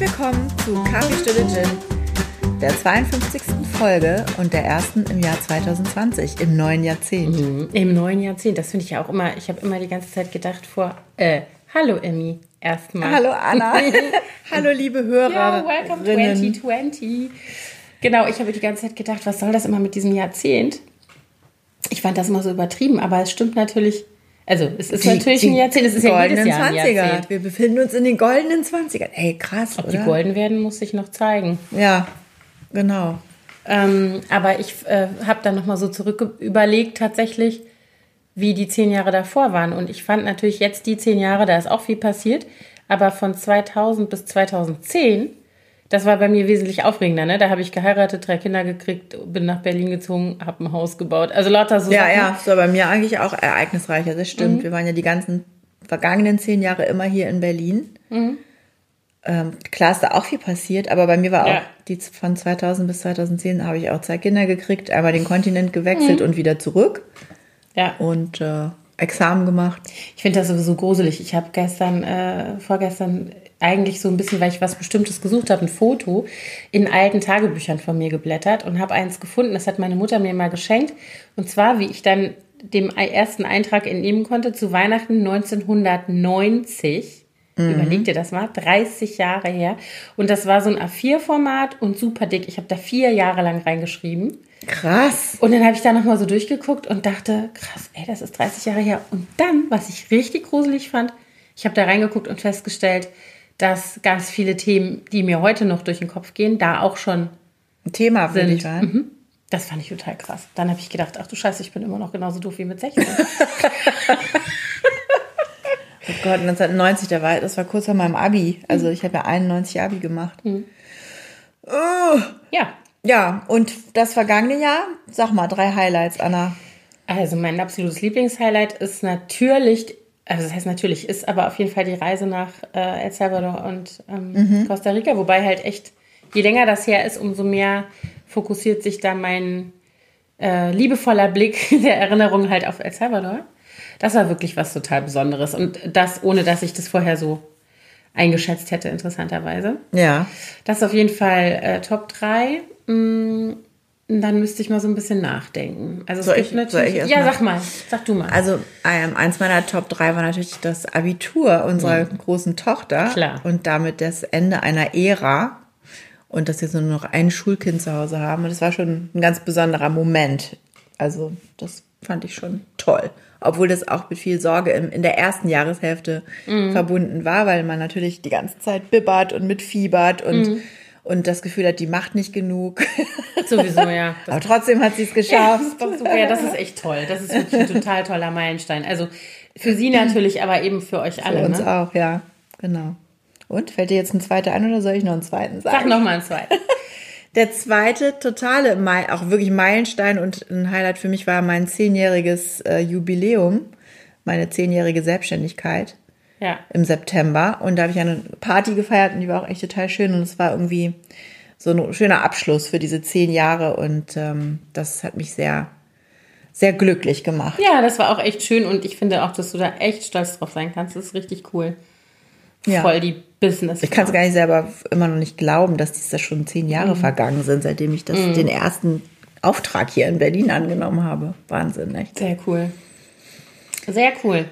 Willkommen zu Kaffeestille Gin, der 52. Folge und der ersten im Jahr 2020, im neuen Jahrzehnt. Mhm. Im neuen Jahrzehnt, das finde ich ja auch immer, ich habe immer die ganze Zeit gedacht vor, äh, hallo Emmy, erstmal. Hallo Anna. hallo liebe Hörer. Ja, welcome 2020. Genau, ich habe die ganze Zeit gedacht, was soll das immer mit diesem Jahrzehnt? Ich fand das immer so übertrieben, aber es stimmt natürlich. Also, es ist Die- natürlich die ein Jahrzehnt, es ist ja jedes goldenen Jahr ein 20er. Jahrzehnt. Wir befinden uns in den goldenen 20ern. Ey, krass, Ob oder? die golden werden, muss sich noch zeigen. Ja, genau. Ähm, aber ich äh, habe dann nochmal so zurück überlegt, tatsächlich, wie die zehn Jahre davor waren. Und ich fand natürlich jetzt die zehn Jahre, da ist auch viel passiert. Aber von 2000 bis 2010, das war bei mir wesentlich aufregender. Ne? Da habe ich geheiratet, drei Kinder gekriegt, bin nach Berlin gezogen, habe ein Haus gebaut. Also lauter so Ja, Sachen. ja, so bei mir eigentlich auch ereignisreicher, das stimmt. Mhm. Wir waren ja die ganzen vergangenen zehn Jahre immer hier in Berlin. Mhm. Ähm, klar ist da auch viel passiert, aber bei mir war Ja. auch die z- von 2000 bis 2010 habe ich auch zwei Kinder gekriegt, einmal den Kontinent gewechselt Mhm. und wieder zurück ja. und äh, Examen gemacht. Ich finde das sowieso gruselig. Ich habe gestern, äh, vorgestern eigentlich so ein bisschen, weil ich was Bestimmtes gesucht habe, ein Foto in alten Tagebüchern von mir geblättert und habe eins gefunden. Das hat meine Mutter mir mal geschenkt. Und zwar, wie ich dann dem ersten Eintrag entnehmen konnte, zu Weihnachten 1990. Überleg dir das mal, 30 Jahre her. Und das war so ein A4-Format und super dick. Ich habe da vier Jahre lang reingeschrieben. Krass. Und dann habe ich da nochmal so durchgeguckt und dachte, krass, ey, das ist 30 Jahre her. Und dann, was ich richtig gruselig fand, ich habe da reingeguckt und festgestellt, dass ganz viele Themen, die mir heute noch durch den Kopf gehen, da auch schon Ein Thema sind. dich, wa? Mhm. Das fand ich total krass. Dann habe ich gedacht, ach du Scheiße, ich bin immer noch genauso doof wie mit 16. Oh Gott, 1990, da war, das war kurz vor meinem Abi. Also ich habe ja 91 Abi gemacht. Mhm. Oh. ja, Ja, und das vergangene Jahr, sag mal, drei Highlights, Anna. also mein absolutes Lieblingshighlight ist natürlich, also das heißt natürlich, ist aber auf jeden Fall die Reise nach äh, El Salvador und ähm, Costa Rica, wobei halt echt, je länger das her ist, umso mehr fokussiert sich da mein äh, liebevoller Blick der Erinnerung halt auf El Salvador. Das war wirklich was total Besonderes und das, ohne dass ich das vorher so eingeschätzt hätte, interessanterweise. Ja. Das ist auf jeden Fall äh, Top 3. Mm, dann müsste ich mal so ein bisschen nachdenken. Also es Soll gibt ich- natürlich. ich ja, mal? sag mal. Sag du mal. Also ähm, eins meiner Top 3 war natürlich das Abitur unserer großen Tochter. Mhm. Klar. Und damit das Ende einer Ära. Und dass wir so nur noch ein Schulkind zu Hause haben. Und das war schon ein ganz besonderer Moment. Also das fand ich schon toll. Obwohl das auch mit viel Sorge im, in der ersten Jahreshälfte Mhm. verbunden war, weil man natürlich die ganze Zeit bibbert und mitfiebert und, Mhm. Und das Gefühl hat, die macht nicht genug. Sowieso, ja. Das, Aber trotzdem hat sie es ja, geschafft. das ist doch super. Ja, das ist echt toll. Das ist wirklich ein total toller Meilenstein. Also für sie natürlich, aber eben für euch alle. Für uns ne? auch, ja, genau. Und fällt dir jetzt ein zweiter ein oder soll ich noch einen zweiten sagen? Sag nochmal einen zweiten. Der zweite totale, auch wirklich Meilenstein und ein Highlight für mich war mein zehnjähriges äh, Jubiläum, meine zehnjährige Selbstständigkeit Ja. im September. Und da habe ich eine Party gefeiert und die war auch echt total schön und es war irgendwie so ein schöner Abschluss für diese zehn Jahre und ähm, das hat mich sehr, sehr glücklich gemacht. Ja, das war auch echt schön und ich finde auch, dass du da echt stolz drauf sein kannst. Das ist richtig cool. Ja. Voll die Business. Ich kann es gar nicht selber immer noch nicht glauben, dass diese schon zehn Jahre vergangen sind, seitdem ich das, den ersten Auftrag hier in Berlin angenommen habe. Wahnsinn, echt. Sehr cool. Sehr cool.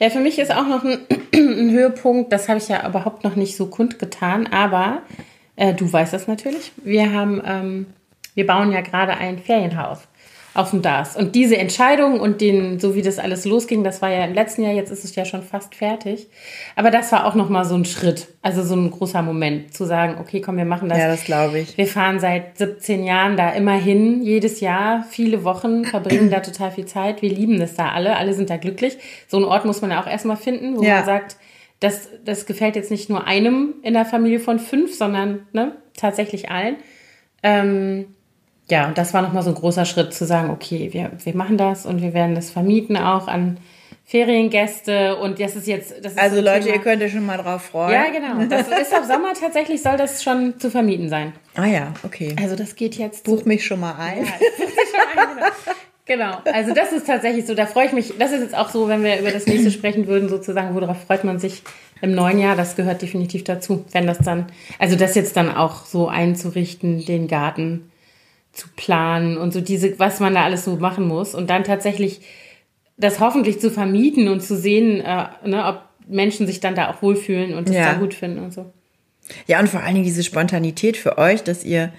Ja, für mich ist auch noch ein, ein Höhepunkt, das habe ich ja überhaupt noch nicht so kundgetan, aber äh, du weißt das natürlich. Wir haben, ähm, wir bauen ja gerade ein Ferienhaus auf dem DAS. Und diese Entscheidung und den, so wie das alles losging, das war ja im letzten Jahr, jetzt ist es ja schon fast fertig. Aber das war auch nochmal so ein Schritt, also so ein großer Moment, zu sagen, okay, komm, wir machen das. Ja, das glaube ich. Wir fahren seit 17 Jahren da immer hin, jedes Jahr, viele Wochen, verbringen da total viel Zeit. Wir lieben das da alle, alle sind da glücklich. So einen Ort muss man ja auch erstmal finden, wo Ja. man sagt, das, das gefällt jetzt nicht nur einem in der Familie von fünf, sondern ne, tatsächlich allen. Ähm, ja, und das war nochmal so ein großer Schritt zu sagen, okay, wir, wir machen das und wir werden das vermieten auch an Feriengäste und das ist jetzt, das ist Also so ein Leute, Thema. ihr könnt euch schon mal drauf freuen. Ja, genau. Das ist ab Sommer tatsächlich, soll das schon zu vermieten sein. Ah ja, okay. Also das geht jetzt Buch mich schon mal ein. Genau, also das ist tatsächlich so, da freue ich mich, das ist jetzt auch so, wenn wir über das nächste sprechen würden, sozusagen, worauf freut man sich im neuen Jahr, das gehört definitiv dazu, wenn das dann, also das jetzt dann auch so einzurichten, den Garten zu planen und so diese, was man da alles so machen muss und dann tatsächlich das hoffentlich zu vermieten und zu sehen, äh, ne, ob Menschen sich dann da auch wohlfühlen und es Ja. da gut finden und so. Ja, und vor allen Dingen diese Spontanität für euch, dass ihr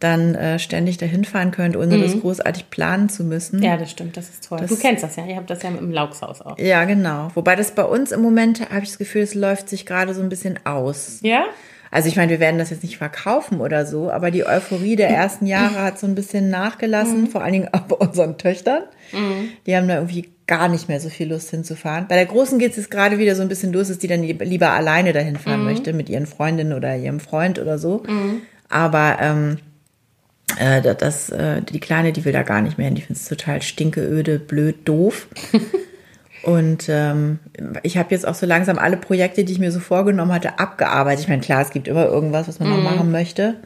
dann äh, ständig dahin fahren könnt, ohne das großartig planen zu müssen. Ja, das stimmt, das ist toll. du kennst das ja, ihr habt das ja im Lauchshaus auch. Ja, genau. Wobei das bei uns im Moment, habe ich das Gefühl, es läuft sich gerade so ein bisschen aus. Ja? Also ich meine, wir werden das jetzt nicht verkaufen oder so, aber die Euphorie der ersten Jahre hat so ein bisschen nachgelassen, vor allen Dingen auch bei unseren Töchtern. Die haben da irgendwie gar nicht mehr so viel Lust hinzufahren. Bei der Großen geht es jetzt gerade wieder so ein bisschen los, dass die dann lieber alleine dahin fahren möchte mit ihren Freundinnen oder ihrem Freund oder so. Aber ähm, äh, da- das, äh, die Kleine, die will da gar nicht mehr hin. Die findet es total stinkeöde, blöd, doof. Und ähm, ich habe jetzt auch so langsam alle Projekte, die ich mir so vorgenommen hatte, abgearbeitet. Ich meine, klar, es gibt immer irgendwas, was man noch machen möchte.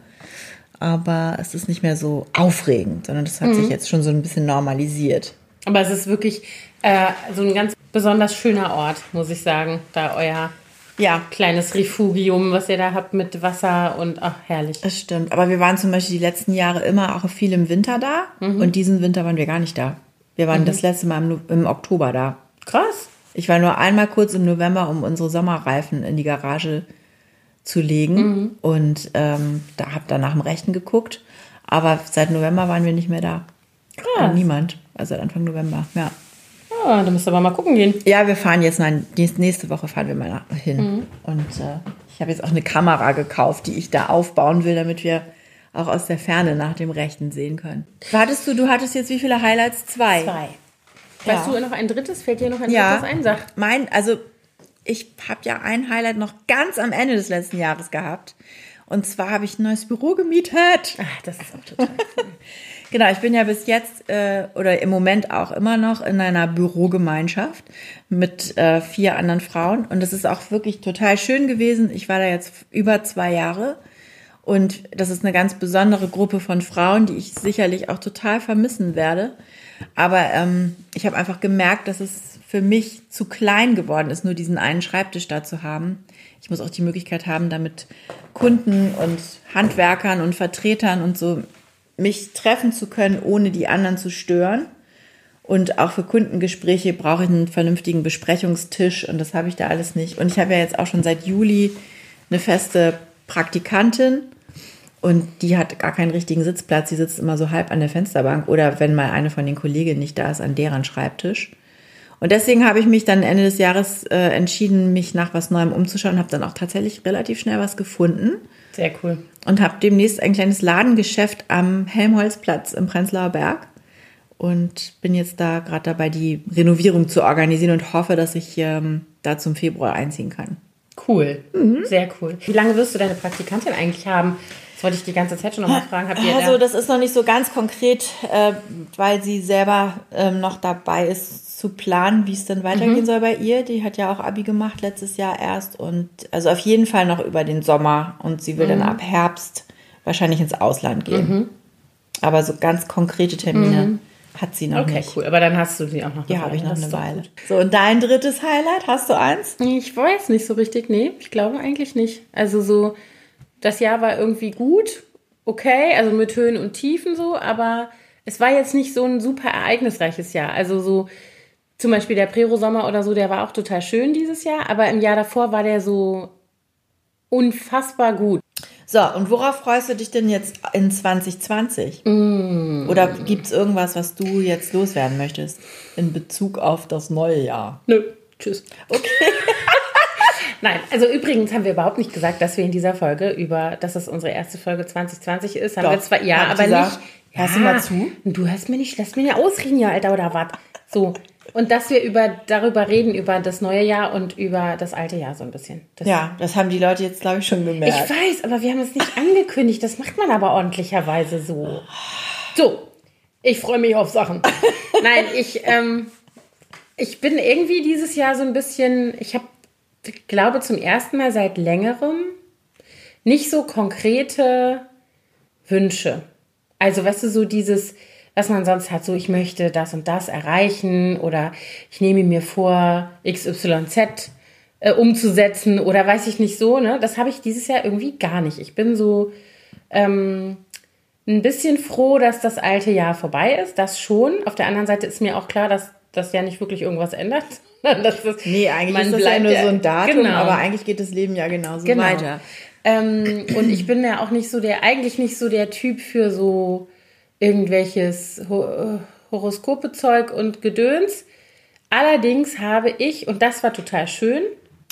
Aber es ist nicht mehr so aufregend, sondern das hat sich jetzt schon so ein bisschen normalisiert. Aber es ist wirklich äh, so ein ganz besonders schöner Ort, muss ich sagen, da euer Ja, kleines Refugium, was ihr da habt mit Wasser und ach, herrlich. das stimmt. Aber wir waren zum Beispiel die letzten Jahre immer auch viel im Winter da. Und diesen Winter waren wir gar nicht da. Wir waren das letzte Mal im, im Oktober da. Krass. Ich war nur einmal kurz im November, um unsere Sommerreifen in die Garage zu legen. Und ähm, da habe dann nach dem Rechten geguckt. Aber seit November waren wir nicht mehr da. Krass. Äh, niemand. Also seit Anfang November, ja. Ah, da müsst ihr aber mal gucken gehen. Ja, wir fahren jetzt, nein, nächste- Woche fahren wir mal hin. Und äh, ich habe jetzt auch eine Kamera gekauft, die ich da aufbauen will, damit wir auch aus der Ferne nach dem Rechten sehen können. Hattest du, du hattest jetzt wie viele Highlights? Zwei. Zwei. Ja. Weißt du noch ein drittes? Fällt dir noch ein Ja. drittes ein? Sag. Mein, also ich habe ja ein Highlight noch ganz am Ende des letzten Jahres gehabt. Und zwar habe ich ein neues Büro gemietet. Ach, das ist auch total cool. Genau, ich bin ja bis jetzt äh, oder im Moment auch immer noch in einer Bürogemeinschaft mit äh, vier anderen Frauen. Und das ist auch wirklich total schön gewesen. Ich war da jetzt über zwei Jahre. Und das ist eine ganz besondere Gruppe von Frauen, die ich sicherlich auch total vermissen werde. Aber ähm, ich habe einfach gemerkt, dass es für mich zu klein geworden ist, nur diesen einen Schreibtisch da zu haben. Ich muss auch die Möglichkeit haben, damit Kunden und Handwerkern und Vertretern und so mich treffen zu können, ohne die anderen zu stören. Und auch für Kundengespräche brauche ich einen vernünftigen Besprechungstisch und das habe ich da alles nicht. Und ich habe ja jetzt auch schon seit Juli eine feste Praktikantin und die hat gar keinen richtigen Sitzplatz. Die sitzt immer so halb an der Fensterbank oder wenn mal eine von den Kolleginnen nicht da ist, an deren Schreibtisch. Und deswegen habe ich mich dann Ende des Jahres äh, entschieden, mich nach was Neuem umzuschauen, habe dann auch tatsächlich relativ schnell was gefunden Sehr cool. und habe demnächst ein kleines Ladengeschäft am Helmholtzplatz im Prenzlauer Berg und bin jetzt da gerade dabei, die Renovierung zu organisieren und hoffe, dass ich ähm, da zum Februar einziehen kann. Cool. Sehr cool. Wie lange wirst du deine Praktikantin eigentlich haben? Wollte ich die ganze Zeit schon noch mal fragen. Habt ihr Also da das ist noch nicht so ganz konkret, äh, weil sie selber ähm, noch dabei ist zu planen, wie es dann weitergehen soll bei ihr. Die hat ja auch Abi gemacht letztes Jahr erst und also auf jeden Fall noch über den Sommer und sie will dann ab Herbst wahrscheinlich ins Ausland gehen. Aber so ganz konkrete Termine hat sie noch Okay, nicht. cool. Aber dann hast du sie auch noch Die eine habe ich noch eine Weile. gut. So, und dein drittes Highlight, hast du eins? Ich weiß nicht so richtig. Nee, ich glaube eigentlich nicht. Also so, das Jahr war irgendwie gut, okay, also mit Höhen und Tiefen so, aber es war jetzt nicht so ein super ereignisreiches Jahr. Also so zum Beispiel der Prero-Sommer oder so, der war auch total schön dieses Jahr, aber im Jahr davor war der so unfassbar gut. So, und worauf freust du dich denn jetzt in 2020? Mm. Oder gibt es irgendwas, was du jetzt loswerden möchtest in Bezug auf das neue Jahr? Nö, tschüss. Okay. Nein, also übrigens haben wir überhaupt nicht gesagt, dass wir in dieser Folge über, dass es unsere erste Folge 2020 ist. Haben Doch, wir zwar, ja, ich aber gesagt. nicht. Hörst ja, du mal zu? Du hörst mir nicht, lass mir ja ausreden, ja, Alter, oder was? So. Und dass wir über, darüber reden, über das neue Jahr und über das alte Jahr so ein bisschen. Das, Ja, das haben die Leute jetzt, glaube ich, schon Ich gemerkt. weiß, aber wir haben es nicht angekündigt. Das macht man aber ordentlicherweise so. So, ich freue mich auf Sachen. Nein, ich, ähm, ich bin irgendwie dieses Jahr so ein bisschen, ich habe, ich glaube, zum ersten Mal seit längerem nicht so konkrete Wünsche. Also, weißt du, so dieses, was man sonst hat, so ich möchte das und das erreichen oder ich nehme mir vor, XYZ äh, umzusetzen oder weiß ich nicht so, ne? Das habe ich dieses Jahr irgendwie gar nicht. Ich bin so ähm, ein bisschen froh, dass das alte Jahr vorbei ist, das schon. Auf der anderen Seite ist mir auch klar, dass das ja nicht wirklich irgendwas ändert. das ist, nee, eigentlich ist das ja nur so ein Datum, genau. aber eigentlich geht das Leben ja genauso genau. weiter. Ähm, und ich bin ja auch nicht so der, eigentlich nicht so der Typ für so irgendwelches Ho Horoskopezeug und Gedöns. Allerdings habe ich, und das war total schön,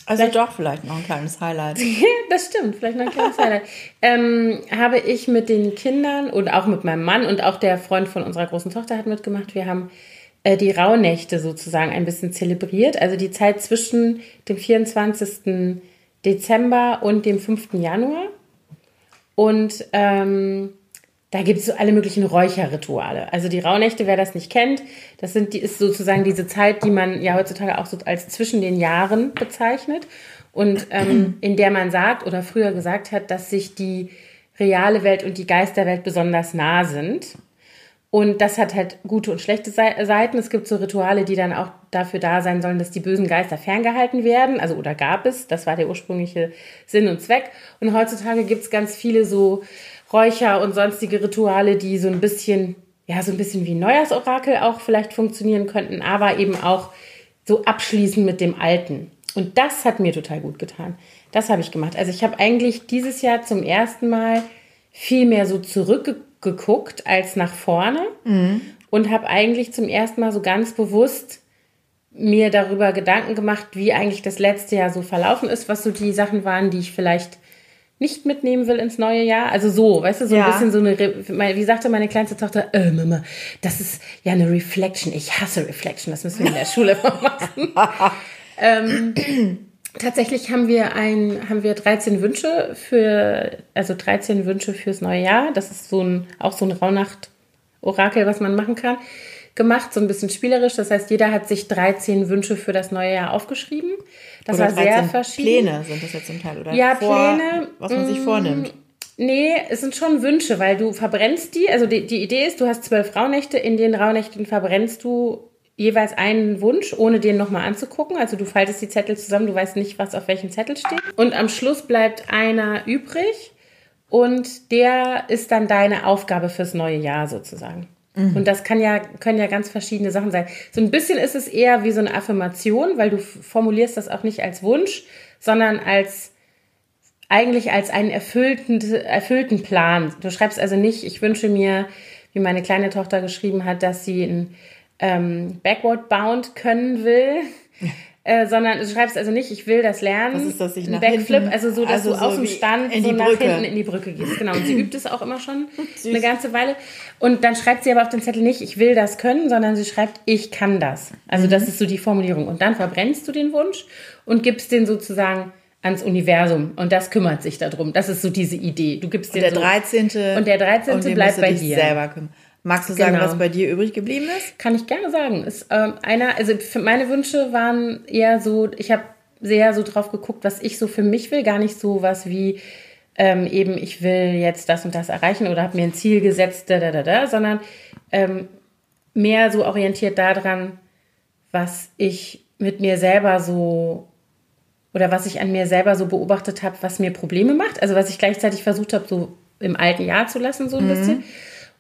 also vielleicht, doch, vielleicht noch ein kleines Highlight. das stimmt, vielleicht noch ein kleines Highlight. Ähm, habe ich mit den Kindern und auch mit meinem Mann und auch der Freund von unserer großen Tochter hat mitgemacht. Wir haben äh, die Rauhnächte sozusagen ein bisschen zelebriert. Also die Zeit zwischen dem 24. Dezember und dem 5. Januar. Und ähm, da gibt es so alle möglichen Räucherrituale. Also die Rauhnächte, wer das nicht kennt, das sind die, ist sozusagen diese Zeit, die man ja heutzutage auch so als zwischen den Jahren bezeichnet und ähm, in der man sagt oder früher gesagt hat, dass sich die reale Welt und die Geisterwelt besonders nah sind. Und das hat halt gute und schlechte Seiten. Es gibt so Rituale, die dann auch dafür da sein sollen, dass die bösen Geister ferngehalten werden. Also, oder gab es. Das war der ursprüngliche Sinn und Zweck. Und heutzutage gibt es ganz viele so Räucher und sonstige Rituale, die so ein bisschen, ja, so ein bisschen wie Neujahrsorakel auch vielleicht funktionieren könnten, aber eben auch so abschließen mit dem Alten. Und das hat mir total gut getan. Das habe ich gemacht. Also ich habe eigentlich dieses Jahr zum ersten Mal viel mehr so zurückgeguckt als nach vorne mhm. und habe eigentlich zum ersten Mal so ganz bewusst mir darüber Gedanken gemacht, wie eigentlich das letzte Jahr so verlaufen ist, was so die Sachen waren, die ich vielleicht nicht mitnehmen will ins neue Jahr. Also so, weißt du, so ja. ein bisschen so eine, wie sagte meine kleinste Tochter, äh, Mama, das ist ja eine Reflection. Ich hasse Reflection, das müssen wir in der Schule machen. ähm, tatsächlich haben wir ein, haben wir 13 Wünsche für, also 13 Wünsche fürs neue Jahr. Das ist so ein, auch so ein Rauhnacht-Orakel, was man machen kann gemacht, so ein bisschen spielerisch. Das heißt, jeder hat sich 13 Wünsche für das neue Jahr aufgeschrieben. Das oder war sehr verschieden. Pläne sind das jetzt zum Teil, oder? Ja, vor, Pläne. Was man sich mm, vornimmt. Nee, es sind schon Wünsche, weil du verbrennst die. Also die, die Idee ist, du hast zwölf Rauhnächte. In den Rauhnächten verbrennst du jeweils einen Wunsch, ohne den nochmal anzugucken. Also du faltest die Zettel zusammen, du weißt nicht, was auf welchem Zettel steht. Und am Schluss bleibt einer übrig und der ist dann deine Aufgabe fürs neue Jahr sozusagen. Mhm. Und das kann ja, können ja ganz verschiedene Sachen sein. So ein bisschen ist es eher wie so eine Affirmation, weil du formulierst das auch nicht als Wunsch, sondern als eigentlich als einen erfüllten, erfüllten Plan. Du schreibst also nicht, ich wünsche mir, wie meine kleine Tochter geschrieben hat, dass sie ein ähm, Backward Bound können will. Äh, sondern du schreibst also nicht, ich will das lernen. Was ist das, ich nach Backflip, hinten, also so, dass also du so aus dem Stand so nach Brücke. hinten in die Brücke gehst. Genau. Und sie übt es auch immer schon eine ganze Weile. Und dann schreibt sie aber auf den Zettel nicht, ich will das können, sondern sie schreibt, ich kann das. Also mhm. das ist so die Formulierung. Und dann verbrennst du den Wunsch und gibst den sozusagen ans Universum und das kümmert sich darum. Das ist so diese Idee. Du gibst den und der 13. So, und der 13. Und bleibt bei dir. selber kümmern. Magst du sagen, genau. was bei dir übrig geblieben ist? Kann ich gerne sagen. Ist ähm, einer, also für meine Wünsche waren eher so, ich habe sehr so drauf geguckt, was ich so für mich will, gar nicht so was wie ähm, eben, ich will jetzt das und das erreichen oder habe mir ein Ziel gesetzt, da, da, da, da, sondern ähm, mehr so orientiert daran, was ich mit mir selber so oder was ich an mir selber so beobachtet habe, was mir Probleme macht. Also was ich gleichzeitig versucht habe, so im alten Jahr zu lassen, so ein mhm. bisschen.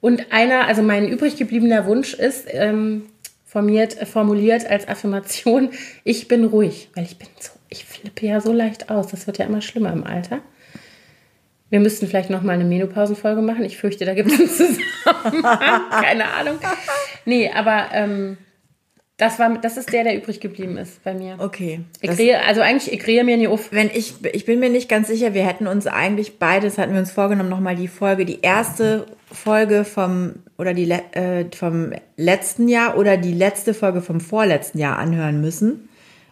Und einer, also mein übrig gebliebener Wunsch ist, ähm, formiert, äh, formuliert als Affirmation, ich bin ruhig, weil ich bin so, ich flippe ja so leicht aus. Das wird ja immer schlimmer im Alter. Wir müssten vielleicht noch mal eine Menopausenfolge machen. Ich fürchte, da gibt es einen Zusammenhang. Keine Ahnung. Nee, aber ähm, das, war, das ist der, der übrig geblieben ist bei mir. Okay. Ich kriege, also eigentlich, ich kriege mir nie auf. Wenn ich, ich bin mir nicht ganz sicher, wir hätten uns eigentlich beides, hatten wir uns vorgenommen, nochmal die Folge, die erste Folge vom, oder die, äh, vom letzten Jahr oder die letzte Folge vom vorletzten Jahr anhören müssen.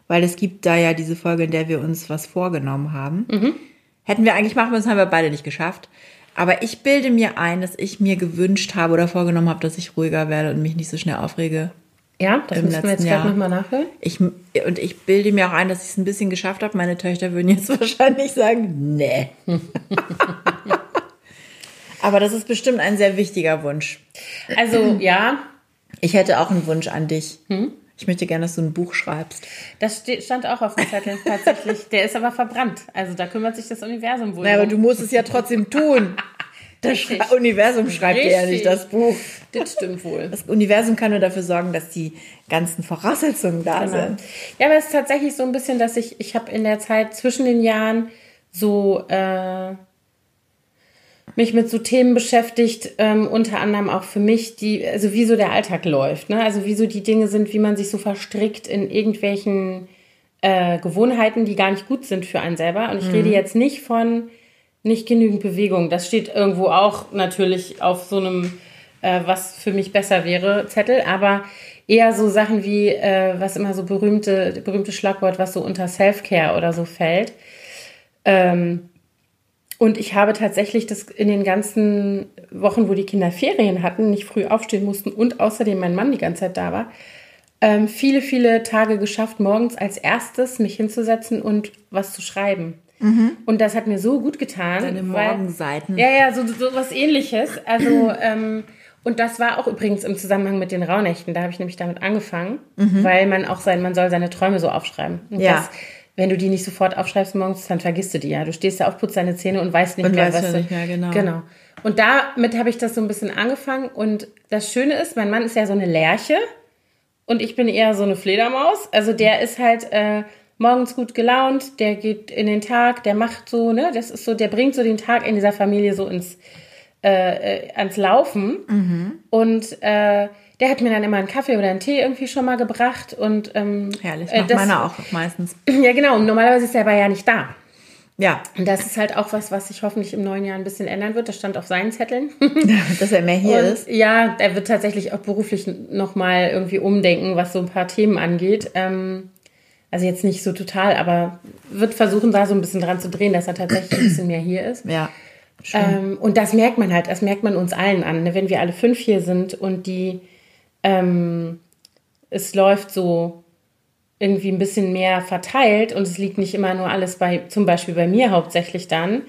Weil es gibt da ja diese Folge, in der wir uns was vorgenommen haben. Mhm. Hätten wir eigentlich machen müssen, haben wir beide nicht geschafft. Aber ich bilde mir ein, dass ich mir gewünscht habe oder vorgenommen habe, dass ich ruhiger werde und mich nicht so schnell aufrege ja, das müssen wir jetzt gerade nochmal nachhören. Ich, und ich bilde mir auch ein, dass ich es ein bisschen geschafft habe. Meine Töchter würden jetzt wahrscheinlich sagen, nee. Aber das ist bestimmt ein sehr wichtiger Wunsch. Also ja, Ich hätte auch einen Wunsch an dich. Ich möchte gerne, dass du ein Buch schreibst. das stand auch auf dem Zettel tatsächlich. Der ist aber verbrannt. Also da kümmert sich das Universum wohl. Ja, aber du musst es ja trotzdem tun. Das Richtig. Universum schreibt dir ja nicht das Buch. Das stimmt wohl. Das Universum kann nur dafür sorgen, dass die ganzen Voraussetzungen da Genau. sind. Ja, aber es ist tatsächlich so ein bisschen, dass ich, ich habe in der Zeit zwischen den Jahren so äh, mich mit so Themen beschäftigt, ähm, unter anderem auch für mich, die, also wie so der Alltag läuft, ne? Also wie so die Dinge sind, wie man sich so verstrickt in irgendwelchen äh, Gewohnheiten, die gar nicht gut sind für einen selber. Und ich rede jetzt nicht von nicht genügend Bewegung. Das steht irgendwo auch natürlich auf so einem, äh, was für mich besser wäre, Zettel, aber eher so Sachen wie, äh, was immer so berühmte, berühmte Schlagwort, was so unter Self-Care oder so fällt. Ähm, und ich habe tatsächlich das in den ganzen Wochen, wo die Kinder Ferien hatten, nicht früh aufstehen mussten und außerdem mein Mann die ganze Zeit da war, ähm, viele, viele Tage geschafft, morgens als erstes mich hinzusetzen und was zu schreiben. Und das hat mir so gut getan. Deine weil- Morgenseiten. Ja, ja, so, so was ähnliches. Also, ähm, und das war auch übrigens im Zusammenhang mit den Rauhnächten. Da habe ich nämlich damit angefangen, weil man auch sein, man soll seine Träume so aufschreiben. Und Ja. das, wenn du die nicht sofort aufschreibst morgens, dann vergisst du die ja. Du stehst da auf, putzt deine Zähne und weißt nicht Und mehr, weißt was du. nicht mehr, genau. Genau. Und damit habe ich das so ein bisschen angefangen. Und das Schöne ist, mein Mann ist ja so eine Lerche und ich bin eher so eine Fledermaus. Also der ist halt äh, morgens gut gelaunt, der geht in den Tag, der macht so, ne, das ist so, der bringt so den Tag in dieser Familie so ins äh, äh, ans Laufen. Mhm. Und äh, der hat mir dann immer einen Kaffee oder einen Tee irgendwie schon mal gebracht und ähm, Herrlich, äh, macht das- meiner auch meistens. Ja, genau. Und normalerweise ist er aber ja nicht da. Ja, Und das ist halt auch was, was sich hoffentlich im neuen Jahr ein bisschen ändern wird. Das stand auf seinen Zetteln. dass er mehr hier Und ist. ja, er wird tatsächlich auch beruflich nochmal irgendwie umdenken, was so ein paar Themen angeht. Ähm, also jetzt nicht so total, aber wird versuchen, da so ein bisschen dran zu drehen, dass er tatsächlich ein bisschen mehr hier ist. Ja. Ähm, und das merkt man halt, das merkt man uns allen an, ne? wenn wir alle fünf hier sind und die, ähm, es läuft so irgendwie ein bisschen mehr verteilt und es liegt nicht immer nur alles bei, zum Beispiel bei mir hauptsächlich dann,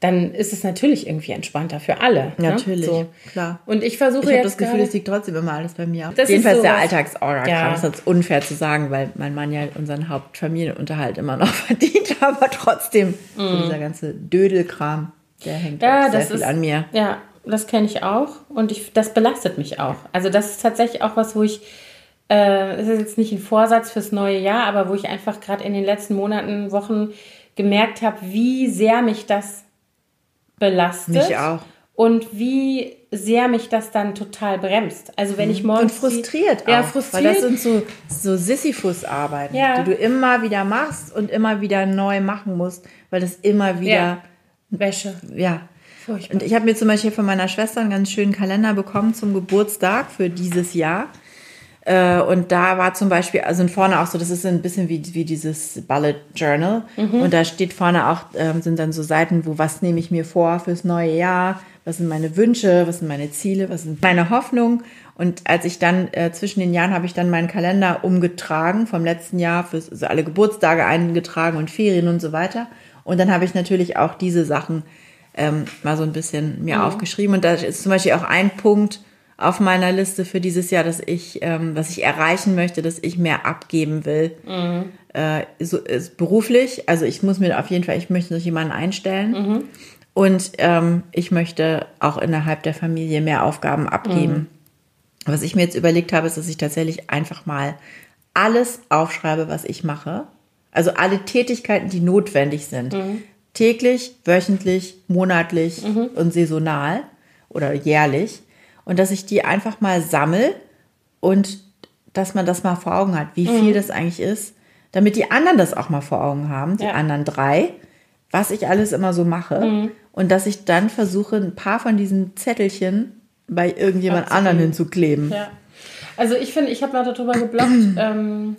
dann ist es natürlich irgendwie entspannter für alle. Natürlich, Ne? So. klar. Und ich versuche Ich habe jetzt das Gefühl, es liegt trotzdem immer alles bei mir. Das ist Jedenfalls der sowas- Alltagsorga-Kram. Ja. Das ist jetzt unfair zu sagen, weil mein Mann ja unseren Hauptfamilienunterhalt immer noch verdient, aber trotzdem, so dieser ganze Dödelkram, der hängt Mhm. Ja, sehr das viel ist, an mir. Ja, das kenne ich auch und ich, das belastet mich auch. Also das ist tatsächlich auch was, wo ich, äh, es ist jetzt nicht ein Vorsatz fürs neue Jahr, aber wo ich einfach gerade in den letzten Monaten, Wochen gemerkt habe, wie sehr mich das belastet. Mich auch. Und wie sehr mich das dann total bremst. Also wenn ich Mhm. Und morgens... frustriert Ja, auch. frustriert. Weil das sind so, so Sisyphus-Arbeiten, Ja. die du immer wieder machst und immer wieder neu machen musst, weil das immer wieder, ja, Wäsche. ja. Furchtbar. Und ich habe mir zum Beispiel von meiner Schwester einen ganz schönen Kalender bekommen zum Geburtstag für dieses Jahr. Äh, Und da war zum Beispiel, also vorne auch so, das ist ein bisschen wie, wie dieses Bullet Journal. Und da steht vorne auch, ähm, sind dann so Seiten, wo was nehme ich mir vor fürs neue Jahr, was sind meine Wünsche, was sind meine Ziele, was sind meine Hoffnungen. Und als ich dann äh, zwischen den Jahren habe ich dann meinen Kalender umgetragen vom letzten Jahr, für also alle Geburtstage eingetragen und Ferien und so weiter. Und dann habe ich natürlich auch diese Sachen ähm, mal so ein bisschen mir aufgeschrieben. Und da ist zum Beispiel auch ein Punkt auf meiner Liste für dieses Jahr, dass ich, ähm, was ich erreichen möchte, dass ich mehr abgeben will. Äh, so, ist beruflich, also ich muss mir auf jeden Fall, ich möchte noch jemanden einstellen. Und ähm, ich möchte auch innerhalb der Familie mehr Aufgaben abgeben. Was ich mir jetzt überlegt habe, ist, dass ich tatsächlich einfach mal alles aufschreibe, was ich mache. Also alle Tätigkeiten, die notwendig sind. Täglich, wöchentlich, monatlich und saisonal oder jährlich. Und dass ich die einfach mal sammel und dass man das mal vor Augen hat, wie viel das eigentlich ist, damit die anderen das auch mal vor Augen haben, die Ja. anderen drei, was ich alles immer so mache. Und dass ich dann versuche, ein paar von diesen Zettelchen bei irgendjemand anderen hinzukleben. Ja. Also ich finde, ich habe mal darüber geblockt. ähm,